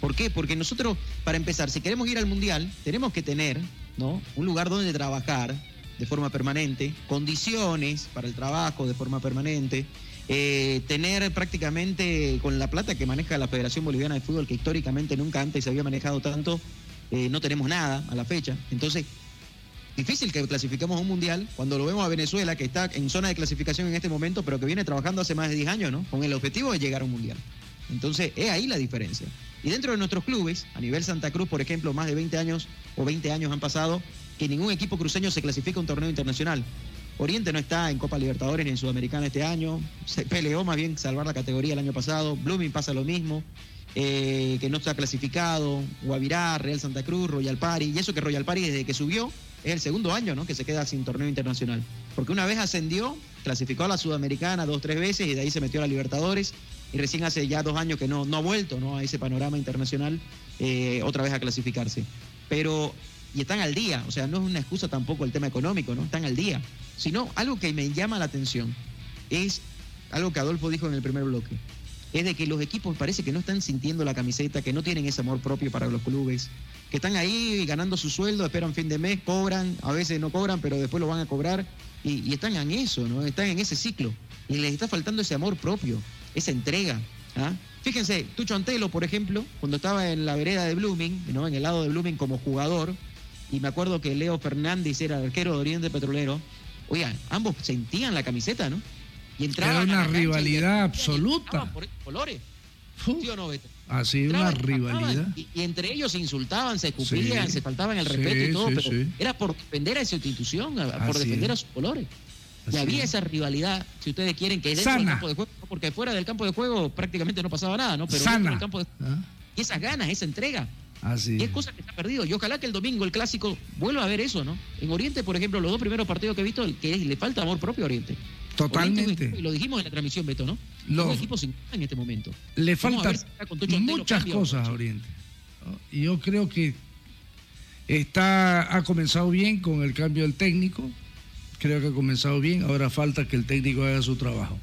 ¿Por qué? Porque nosotros, para empezar, si queremos ir al Mundial, tenemos que tener ¿no? un lugar donde trabajar de forma permanente, condiciones para el trabajo de forma permanente, eh, tener prácticamente con la plata que maneja la Federación Boliviana de Fútbol, que históricamente nunca antes se había manejado tanto, eh, no tenemos nada a la fecha. Entonces, difícil que clasifiquemos un mundial cuando lo vemos a Venezuela, que está en zona de clasificación en este momento, pero que viene trabajando hace más de 10 años, ¿no? Con el objetivo de llegar a un mundial. Entonces, es ahí la diferencia. Y dentro de nuestros clubes, a nivel Santa Cruz, por ejemplo, más de 20 años o 20 años han pasado que ningún equipo cruceño se clasifica a un torneo internacional. Oriente no está en Copa Libertadores ni en Sudamericana este año. Se peleó más bien salvar la categoría el año pasado. Blooming pasa lo mismo. Eh, que no está clasificado. Guavirá, Real Santa Cruz, Royal Party. Y eso que Royal Party desde que subió es el segundo año ¿no? que se queda sin torneo internacional. Porque una vez ascendió, clasificó a la Sudamericana dos, tres veces y de ahí se metió a la Libertadores. Y recién hace ya dos años que no, no ha vuelto ¿no? a ese panorama internacional eh, otra vez a clasificarse. Pero, y están al día, o sea, no es una excusa tampoco el tema económico, ¿no? Están al día. Sino algo que me llama la atención es algo que Adolfo dijo en el primer bloque. Es de que los equipos parece que no están sintiendo la camiseta, que no tienen ese amor propio para los clubes, que están ahí ganando su sueldo, esperan fin de mes, cobran, a veces no cobran, pero después lo van a cobrar y, y están en eso, ¿no? Están en ese ciclo y les está faltando ese amor propio, esa entrega. ¿ah? Fíjense, Tucho Antelo, por ejemplo, cuando estaba en la vereda de Blooming, ¿no? en el lado de Blooming como jugador, y me acuerdo que Leo Fernández era arquero de Oriente Petrolero, oigan, ambos sentían la camiseta, ¿no? Y una rivalidad absoluta. Por esos colores. ¿Sí o no, Beto? Así, una rivalidad. Y, y, entre ellos se insultaban, se escupían, sí, se faltaban el respeto sí, y todo, pero era por defender a esa institución, por Así defender es. a sus colores. Así y había es. esa rivalidad, si ustedes quieren, que dentro Sana. del campo de juego, porque fuera del campo de juego prácticamente no pasaba nada, ¿no? Pero Sana. dentro del campo de juego, ¿Ah? y esas ganas, esa entrega. Así y es cosa que se ha perdido. Y ojalá que el domingo, el clásico, vuelva a ver eso, ¿no? En Oriente, por ejemplo, los dos primeros partidos que he visto, que es, le falta amor propio a Oriente. Totalmente. Oriente, lo dijimos en la transmisión, Beto, ¿no? Los, un equipo sin en este momento. Le faltan muchas cosas a Oriente. Y yo creo que está, ha comenzado bien con el cambio del técnico. Creo que ha comenzado bien. Ahora falta que el técnico haga su trabajo.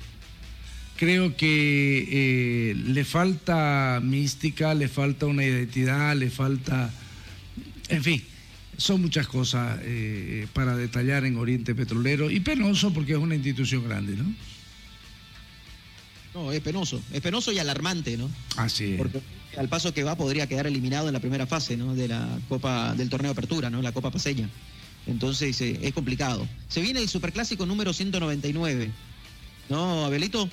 Creo que eh, le falta mística, le falta una identidad, le falta. En fin, son muchas cosas eh, para detallar en Oriente Petrolero y penoso porque es una institución grande, ¿no? No, es penoso, es penoso y alarmante, ¿no? Así es. Porque al paso que va podría quedar eliminado en la primera fase, ¿no? De la Copa del Torneo de Apertura, ¿no? La Copa Paseña. Entonces eh, es complicado. Se viene el Superclásico número 199. ¿No, Abelito?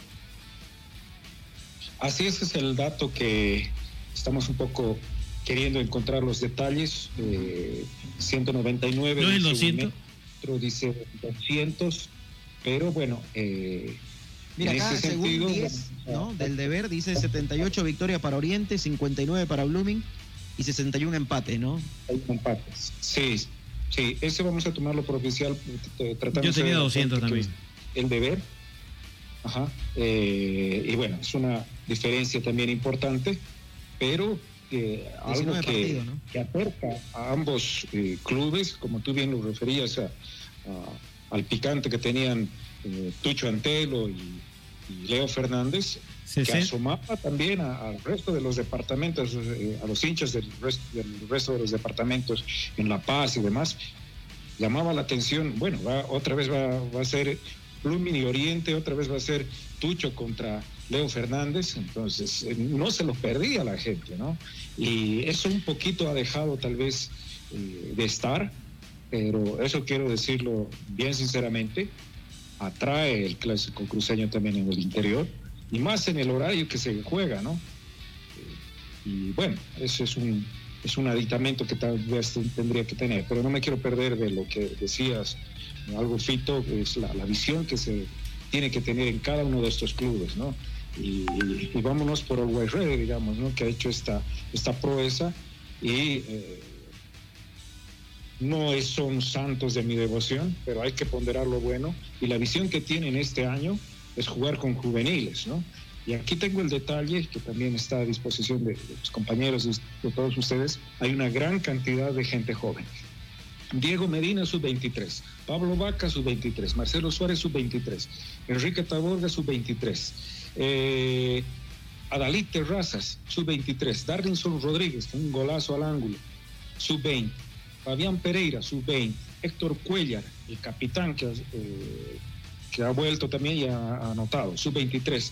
Así es, es el dato que estamos un poco queriendo encontrar los detalles. Eh, 199. ¿No es 200? Otro dice 200, pero bueno. Eh, Mira, acá, ese según sentido, 10, bueno, ¿no? Del deber dice 78 victorias para Oriente, 59 para Blooming y 61 empates, ¿no? Hay empates. Sí, sí, ese vamos a tomarlo por oficial. eh, tratando Yo tenía de- 200 también. El deber. Ajá. eh, y bueno, es una diferencia también importante, pero eh, algo 19 que, partidos, ¿no? que acerca a ambos eh, clubes, como tú bien lo referías a- a- al picante que tenían eh, Tucho Antelo y, y Leo Fernández, Sí, que sí. asomaba también al resto de los departamentos, eh, a los hinchas del resto, del resto de los departamentos en La Paz y demás, llamaba la atención, bueno, va, otra vez va, va a ser y Oriente, otra vez va a ser Tucho contra Leo Fernández, entonces eh, no se lo perdía la gente, ¿no? Y eso un poquito ha dejado tal vez eh, de estar, pero eso quiero decirlo bien sinceramente, atrae el clásico cruceño también en el interior y más en el horario que se juega, ¿no? Eh, Y bueno, eso es un, es un aditamento que tal vez tendría que tener, pero no me quiero perder de lo que decías, algo fito, es la, visión que se tiene que tener en cada uno de estos clubes, ¿no? Y, vámonos por Always Ready, digamos, ¿no? Que ha hecho esta, esta proeza y eh, no son santos de mi devoción, pero hay que ponderar lo bueno. Y la visión que tienen este año es jugar con juveniles, ¿no? Y aquí tengo el detalle que también está a disposición de, los compañeros, de, todos ustedes. Hay una gran cantidad de gente joven. Diego Medina, sub-23. Pablo Vaca, sub-23. Marcelo Suárez, sub-23. Enrique Taborga, sub-23. Eh, Adalid Terrazas, sub-23. Darlinson Rodríguez, un golazo al ángulo, sub-20. Fabián Pereira, sub-20. Héctor Cuellar, el capitán que, eh, que ha vuelto también y ha, anotado, sub-23.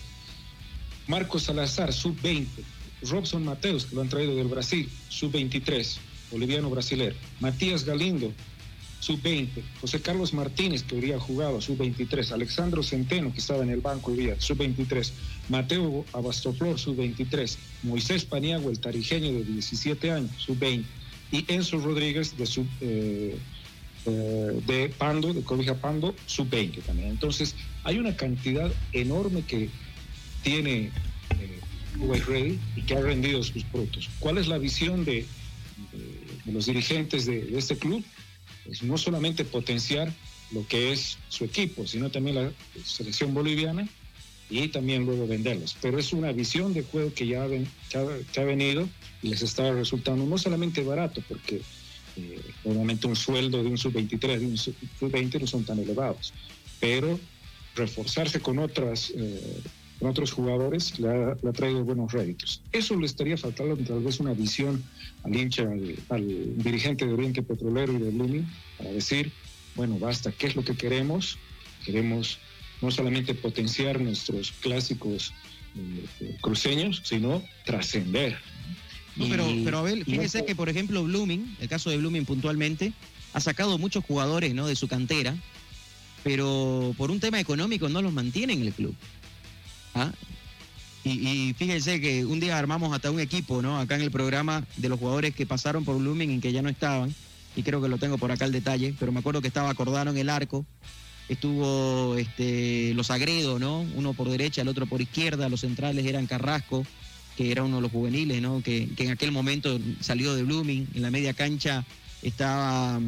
Marcos Salazar, sub-20. Robson Mateus, que lo han traído del Brasil, sub-23, boliviano brasilero. Matías Galindo, sub-20. José Carlos Martínez, que habría jugado, sub-23. Alexandro Centeno, que estaba en el banco hoy día, sub-23. Mateo Abastoflor, sub-23. Moisés Paniagua, el tarijeño de 17 años, sub-20. Y Enzo Rodríguez, de, sub, eh, eh, de Pando, de Cobija Pando, sub-20 también. Entonces, hay una cantidad enorme que tiene eh, Ready y que ha rendido sus frutos. ¿Cuál es la visión de, de los dirigentes de, de este club? Es no solamente potenciar lo que es su equipo, sino también la selección boliviana y también luego venderlos. Pero es una visión de juego que ya, ven, ha venido y les está resultando no solamente barato, porque eh, obviamente un sueldo de un sub-23, de un sub-20 no son tan elevados, pero reforzarse con otras... Eh, con otros jugadores le ha, traído buenos réditos. Eso le estaría faltando tal vez una visión al hincha, al, al dirigente de Oriente Petrolero y de Blooming para decir, bueno, basta, ¿qué es lo que queremos? Queremos no solamente potenciar nuestros clásicos eh, cruceños, sino trascender. No, pero, pero Abel, fíjese que por ejemplo Blooming, el caso de Blooming puntualmente, ha sacado muchos jugadores ¿no? de su cantera, pero por un tema económico no los mantiene en el club. ¿Ah? Y, y, fíjense que un día armamos hasta un equipo, ¿no? Acá en el programa de los jugadores que pasaron por Blooming y que ya no estaban. Y creo que lo tengo por acá el detalle, pero me acuerdo que estaba Cordano en el arco. Estuvo este, los Agredo, ¿no? Uno por derecha, el otro por izquierda. Los centrales eran Carrasco, que era uno de los juveniles, ¿no? Que, que en aquel momento salió de Blooming. En la media cancha estaba,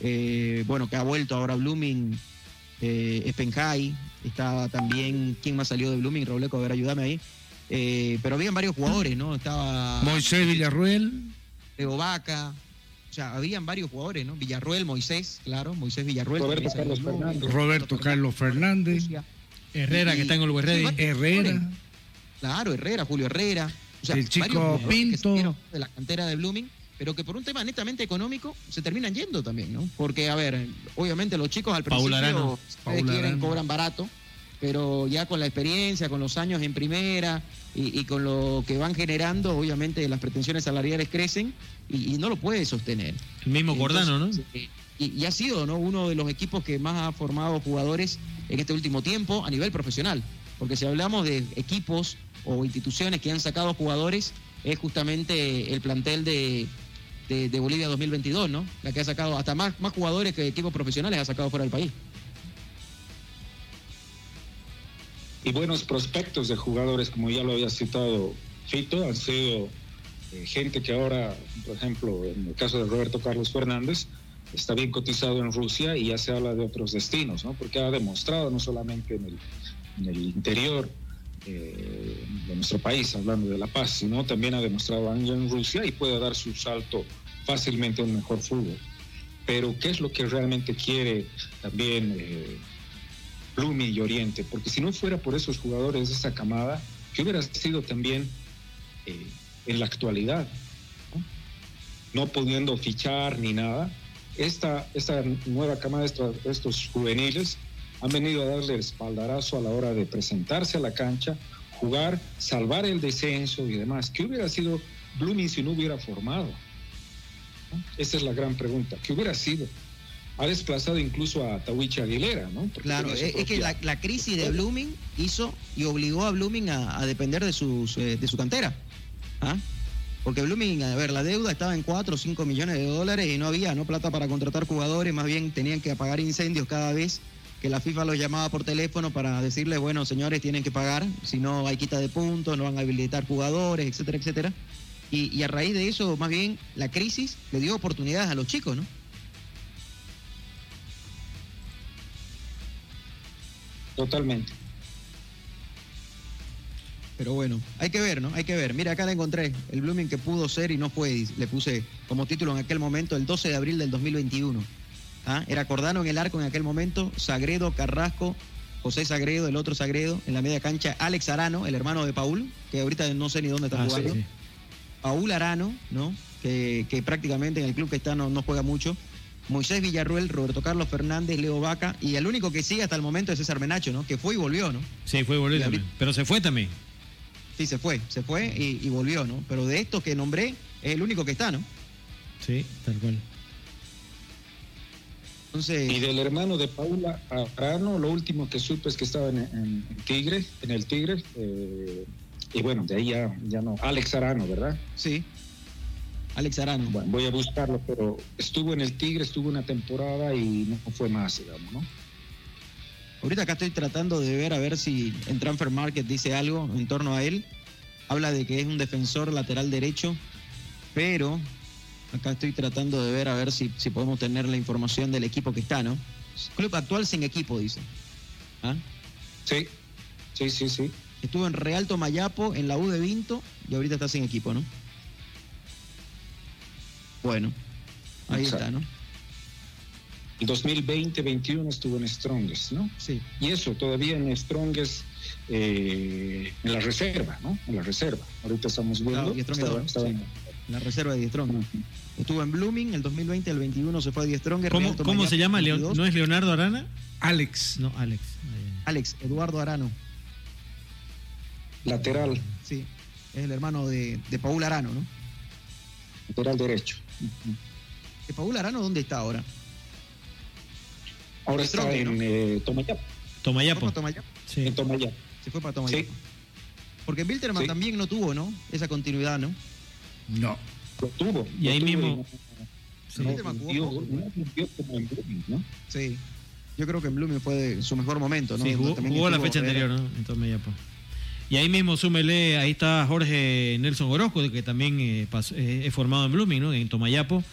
eh, bueno, que ha vuelto ahora Blooming, eh, Espenjay, estaba también, ¿quién más salió de Blooming? Robleco, a ver, ayúdame ahí. Eh, pero habían varios jugadores, ¿no? Estaba... Moisés Villarruel. Leo Vaca. O sea, habían varios jugadores, ¿no? Villarruel, Moisés, claro, Moisés Villarruel. Roberto Carlos Fernández. Roberto Carlos Fernández. Herrera, y, que está en el. Herrera. Claro, Herrera, Julio Herrera. O sea, el chico Pinto. de la cantera de Blooming pero que por un tema netamente económico se terminan yendo también, ¿no? Porque, a ver, obviamente los chicos al principio Arano. quieren, cobran barato, pero ya con la experiencia, con los años en primera y, y, con lo que van generando, obviamente las pretensiones salariales crecen y, y no lo puede sostener. El mismo Cordano, ¿no? Y, y, ha sido ¿no? uno de los equipos que más ha formado jugadores en este último tiempo a nivel profesional. Porque si hablamos de equipos o instituciones que han sacado jugadores, es justamente el plantel de, de, Bolivia 2022, ¿no? La que ha sacado hasta más, más jugadores que equipos profesionales ha sacado fuera del país. Y buenos prospectos de jugadores, como ya lo había citado Fito, han sido eh, gente que ahora, por ejemplo, en el caso de Roberto Carlos Fernández, está bien cotizado en Rusia y ya se habla de otros destinos, ¿no? Porque ha demostrado no solamente en el, en el interior eh, de nuestro país, hablando de La Paz, sino también ha demostrado años en Rusia y puede dar su salto fácilmente a un mejor fútbol. Pero, ¿qué es lo que realmente quiere también eh, y Oriente? Porque si no fuera por esos jugadores de esa camada, ¿qué hubiera sido también eh, en la actualidad? ¿no? no pudiendo fichar ni nada, esta, esta nueva camada de estos juveniles han venido a darle el espaldarazo a la hora de presentarse a la cancha, jugar, salvar el descenso y demás. ¿Qué hubiera sido Blooming si no hubiera formado? ¿No? Esa es la gran pregunta. ¿Qué hubiera sido? Ha desplazado incluso a Tawicha Aguilera, ¿no? Porque claro, es, propia... que la, la, crisis de Blooming hizo y obligó a Blooming a, a depender de, sus, eh, de su cantera. ¿Ah? Porque Blooming, a ver, la deuda estaba en 4 o 5 millones de dólares y no había no plata para contratar jugadores, más bien tenían que apagar incendios cada vez que la FIFA los llamaba por teléfono para decirles, bueno, señores, tienen que pagar, si no hay quita de puntos, no van a habilitar jugadores, etcétera, etcétera. Y, y, a raíz de eso, más bien, la crisis le dio oportunidades a los chicos, ¿no? Totalmente. Pero bueno, hay que ver, ¿no? Hay que ver. Mira, acá la encontré. El Blooming que pudo ser y no fue. Le puse como título en aquel momento el 12 de abril del 2021. ¿Ah? Era Cordano en el arco en aquel momento, Sagredo, Carrasco, José Sagredo, el otro Sagredo, en la media cancha, Alex Arano, el hermano de Paul, que ahorita no sé ni dónde está ah, jugando. Sí, sí. Paul Arano, ¿no? Que, que, prácticamente en el club que está no, no, juega mucho. Moisés Villarruel, Roberto Carlos Fernández, Leo Vaca, y el único que sigue hasta el momento es César Menacho, ¿no? Que fue y volvió, ¿no? Sí, fue y volvió y también. Pero se fue también. Sí, se fue, se fue y, y, volvió, ¿no? Pero de estos que nombré, es el único que está, ¿no? Sí, tal cual. Entonces, y del hermano de Paula Arano, lo último que supe es que estaba en, en- en Tigre, en el Tigre. eh, y bueno, de ahí ya, ya no. Alex Arano, ¿verdad? Sí. Alex Arano. Bueno, voy a buscarlo, pero estuvo en el Tigre, estuvo una temporada y no fue más, digamos, ¿no? Ahorita acá estoy tratando de ver a ver si en Transfer Market dice algo en torno a él. Habla de que es un defensor lateral derecho, pero acá estoy tratando de ver a ver si, si podemos tener la información del equipo que está, ¿no? Club actual sin equipo, dice. ¿Ah? Sí, sí, sí, sí. Estuvo en Real Tomayapo, en la U de Vinto, y ahorita está sin equipo, ¿no? Bueno, ahí Exacto. está, ¿no? El 2020-21 estuvo en Strongest, ¿no? Sí. Y eso, todavía en Strongest, eh, en la reserva, ¿no? En la reserva. Ahorita estamos viendo. Claro, y estaba- estaba sí. en- La reserva de Die Strong. Estuvo en Blooming el 2020, el 21 se fue a Die Strong. ¿Cómo, cómo se llama? Leon- ¿No es Leonardo Arana? Alex. No, Alex. Alex, Eduardo Arano. Lateral. Sí, es el hermano de, de Paul Arano, ¿no? Lateral derecho. ¿De Paul Arano dónde está ahora? Ahora está Strongest, en ¿no? eh, Tomayapo. Tomayapo. ¿Fue para Tomayapo? Sí. En Tomayapo. Se fue para Tomayapo. Sí. Porque Bilterman Sí. también no tuvo, ¿no? Esa continuidad, ¿no? No. Lo tuvo. Y lo ahí tuvo mismo- y Sí. No, como en Blooming, ¿no? Sí. Yo creo que en Blooming fue de su mejor momento, ¿no? Sí, jugó, jugó la fecha anterior, ¿no? En Tomayapo. Y ahí mismo súmele, ahí está Jorge Nelson Orozco, que también eh, pasó- eh, es formado en Blooming, ¿no? En Tomayapo.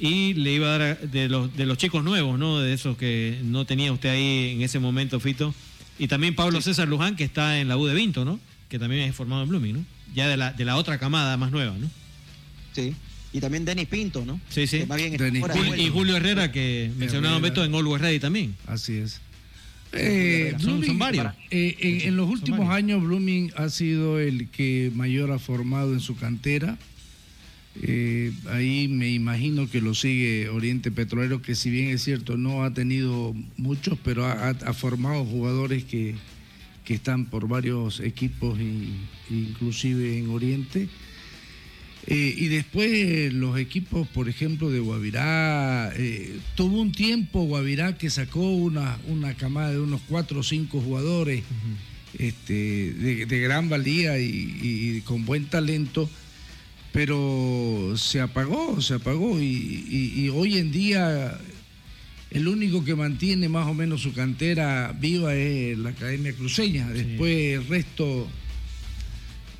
Y le iba a dar a- de los, de los chicos nuevos, ¿no? De esos que no tenía usted ahí en ese momento, Fito. Y también Pablo César Luján, que está en la U de Vinto, ¿no? Que también es formado en Blooming, ¿no? Ya de la, de la otra camada más nueva, ¿no? Sí. Y también Denis Pinto, ¿no? Sí, sí. Más bien Jul- y. Julio Herrera, que mencionaron Herrera. Beto en Always Ready también. Así es. Eh, Son- varios. eh, en, en los últimos años, Blooming ha sido el que mayor ha formado en su cantera. Eh, ahí me imagino que lo sigue Oriente Petrolero, que si bien es cierto, no ha tenido muchos, pero ha, ha- ha formado jugadores que, que están por varios equipos, y, inclusive en Oriente. Eh, y después los equipos, por ejemplo, de Guavirá, eh, tuvo un tiempo Guavirá que sacó una, una camada de unos cuatro o cinco jugadores este, de, de gran valía y, y con buen talento, pero se apagó, se apagó. Y, y- y hoy en día el único que mantiene más o menos su cantera viva es la Academia Cruceña, después el resto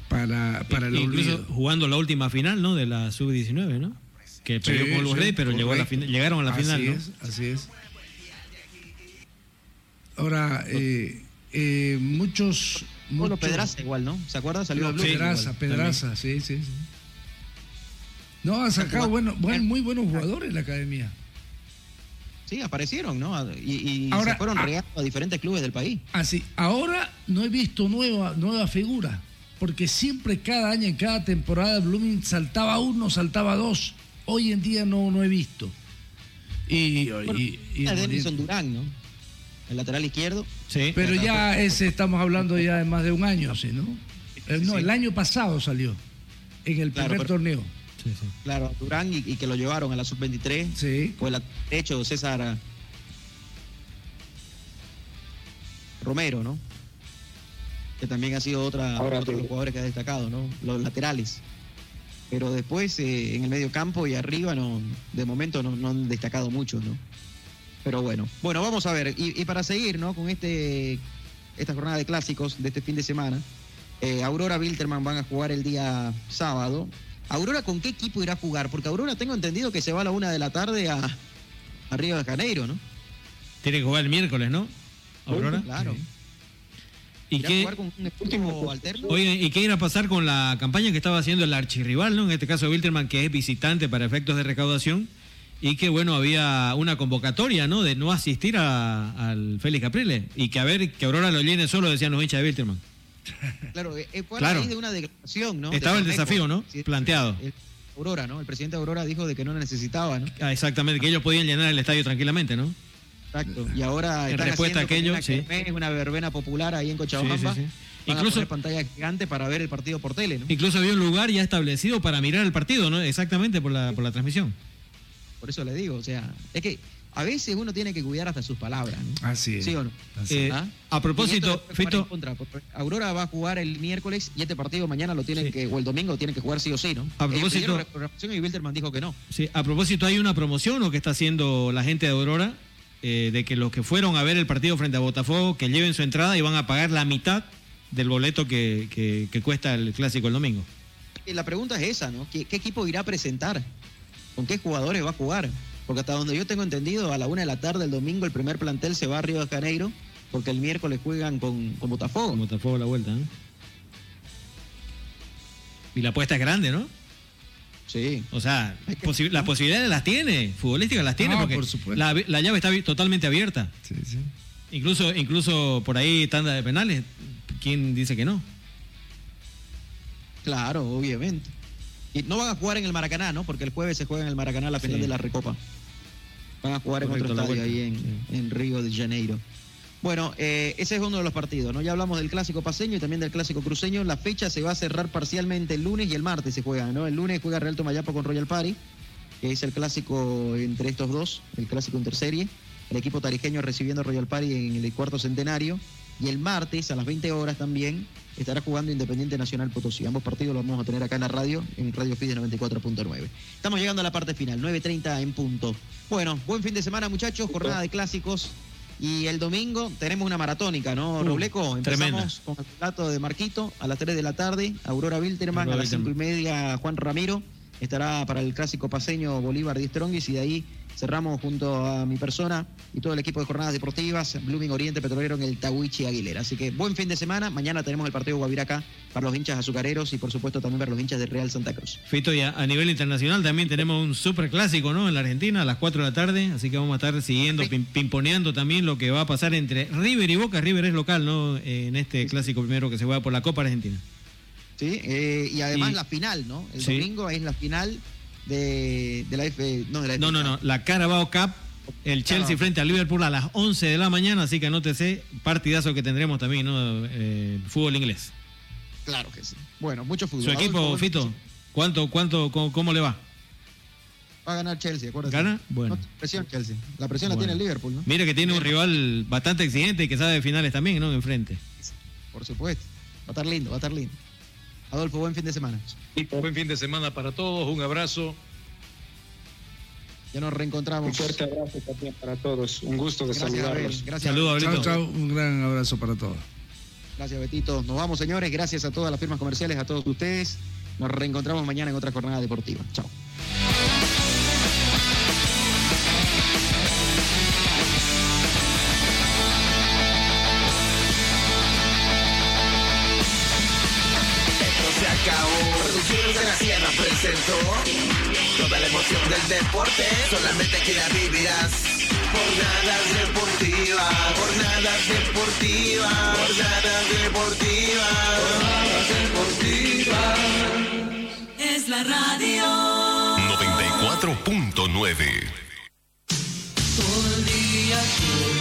para, para el Incluso olvido. jugando la última final, ¿no? De la sub-19, ¿no? Que perdió Sí, con Always sí, pero llegó a la correcto. fin- llegaron a la así final, ¿no? Es, así es. Ahora, eh, eh, muchos... Bueno, muchos- Pedraza igual, ¿no? ¿Se acuerda? Salió No, a Pedraza, igual. Pedraza, sí, sí, sí. No, ha sacado bueno, buen- muy buenos jugadores la academia. Sí, aparecieron, ¿no? Y, y Ahora, se fueron ah, regando a diferentes clubes del país. Así, ahora no he visto nueva, nueva figura, porque siempre cada año, en cada temporada, Blooming saltaba uno, saltaba dos. Hoy en día no, no he visto. Y, y- y- a Denison Durán, ¿no? El lateral izquierdo. Sí. pero ya ese estamos hablando ya de más de un año, ¿sí, no? Eh, no, sí. el año pasado salió, en el Claro, primer pero- torneo. Claro, Durán y, y que lo llevaron a la sub-23. Sí. O el hecho César Romero, ¿no? Que también ha sido otra, Ahora otro de los jugadores que ha destacado, ¿no? Los laterales. Pero después eh, en el medio campo y arriba, no, de momento no, no han destacado mucho, ¿no? Pero bueno, bueno, vamos a ver. Y, y para seguir, ¿no? Con este esta jornada de clásicos de este fin de semana, eh, Aurora Wilterman van a jugar el día sábado. Aurora, ¿con qué equipo irá a jugar? Porque Aurora tengo entendido que se va a la una de la tarde a, a Río de Janeiro, ¿no? Tiene que jugar el miércoles, ¿no? Aurora. Claro. ¿Y ¿Irá a qué, jugar con un alterno? oye, ¿y qué irá a pasar con la campaña que estaba haciendo el archirrival, ¿no? En este caso Wilterman, que es visitante para efectos de recaudación, y que, bueno, había una convocatoria, ¿no? De no asistir a- al Félix Capriles, y que a ver, que Aurora lo llene solo, decían los hinchas de Wilterman. Claro, eh, fue a Claro. de una declaración, ¿no? Estaba De el desafío, ¿no? Planteado. el- Aurora, ¿no? El presidente de Aurora dijo de que no la necesitaba, ¿no? Ah, exactamente, que ellos podían llenar el estadio tranquilamente, ¿no? Exacto. Y ahora En respuesta a aquello, una, sí. kermés, una verbena popular ahí en Cochabamba. Sí, sí. Van Incluso- pantalla gigante para ver el partido por tele, ¿no? Incluso había un lugar ya establecido para mirar el partido, ¿no? Exactamente por la, por la transmisión. Por eso le digo, o sea, es que a veces uno tiene que cuidar hasta sus palabras. ¿no? Así es. ¿Sí o no? Eh, ¿Ah? A propósito, Fito, contra, Aurora va a jugar el miércoles y este partido mañana lo tienen que, o el domingo tienen que jugar sí o sí, ¿no? A Ellos propósito- y Wilterman dijo que no. Sí, a propósito, hay una promoción o que está haciendo la gente de Aurora eh, de que los que fueron a ver el partido frente a Botafogo que lleven su entrada y van a pagar la mitad del boleto que, que- que cuesta el clásico el domingo. La pregunta es esa, ¿no? ¿Qué, qué equipo irá a presentar? ¿Con qué jugadores va a jugar? Porque hasta donde yo tengo entendido, a la una de la tarde el domingo el primer plantel se va a Río de Janeiro, porque el miércoles juegan con, con Botafogo. Con Botafogo la vuelta, ¿no? Y la apuesta es grande, ¿no? Sí. O sea, posi- las posibilidades las tiene, futbolísticas las tiene, porque por la, la llave está totalmente abierta. Sí, sí. Incluso, incluso por ahí tanda de penales, ¿quién dice que no? Claro, obviamente. Y no van a jugar en el Maracaná, ¿no? Porque el jueves se juega en el Maracaná la final Sí. de la Recopa. Van a jugar Correcto, en otro estadio ahí en, en Río de Janeiro. Bueno, eh, ese es uno de los partidos, ¿no? Ya hablamos del clásico paseño y también del clásico cruceño. La fecha se va a cerrar parcialmente el lunes y el martes se juega, ¿no? El lunes juega Real Tomayapo con Royal Party, que es el clásico entre estos dos, el clásico interserie. El equipo tarijeño recibiendo Royal Party en el cuarto centenario. Y el martes a las 20 horas también estará jugando Independiente Nacional Potosí. Ambos partidos los vamos a tener acá en la radio, en Radio Fide 94.9. Estamos llegando a la parte final, 9.30 en punto. Bueno, buen fin de semana muchachos, jornada de clásicos. Y el domingo tenemos una maratónica, ¿no, Uh, Robleco? tremenda. Empezamos con el plato de Marquito a las 3 de la tarde, Aurora Wilterman, a las 5 y media Juan Ramiro, estará para el clásico paseño Bolívar de Strongis y de ahí cerramos junto a mi persona y todo el equipo de jornadas deportivas, Blooming Oriente Petrolero en el Tawichi Aguilera. Así que buen fin de semana, mañana tenemos el partido Guaviracá para los hinchas azucareros y por supuesto también para los hinchas de Real Santa Cruz. Fito, y a, a nivel internacional también tenemos un super clásico, ¿no? En la Argentina a las 4 de la tarde, así que vamos a estar siguiendo, pim- pimponeando también lo que va a pasar entre River y Boca. River es local, ¿no? Eh, en este clásico primero que se juega por la Copa Argentina. ¿sí? Eh, y además Y- la final, ¿no? El Sí. domingo es la final de, de la F, no, de la No, FA no, no, la Carabao Cup, el Chelsea Carabao. frente al Liverpool a las 11 de la mañana, así que anótese, partidazo que tendremos también, ¿no? Eh, fútbol inglés. Claro que sí. Bueno, mucho fútbol. Su equipo, Adolfo, Fito, ¿cuánto, cuánto, cómo, cómo le va? Va a ganar Chelsea, acuérdate. ¿Gana? Bueno. No, presión Chelsea. La presión la tiene el Liverpool, ¿no? Mire que tiene un rival bastante exigente y que sabe de finales también, ¿no? Enfrente. Por supuesto. Va a estar lindo, va a estar lindo. Adolfo, buen fin de semana. Buen fin de semana para todos, un abrazo. Ya nos reencontramos. Un fuerte abrazo también para todos. Un gusto de Gracias, saludarlos. Gracias. Saludos, chao. Un gran abrazo para todos. Gracias, Betito. Nos vamos, señores. Gracias a todas las firmas comerciales, a todos ustedes. Nos reencontramos mañana en otra jornada deportiva. Chao. Producciones de la Sierra presentó toda la emoción del deporte. Solamente aquí la vivirás. Jornadas deportivas, jornadas deportivas, jornadas deportivas, jornadas deportivas. Es la radio. 94.9. Todo el día.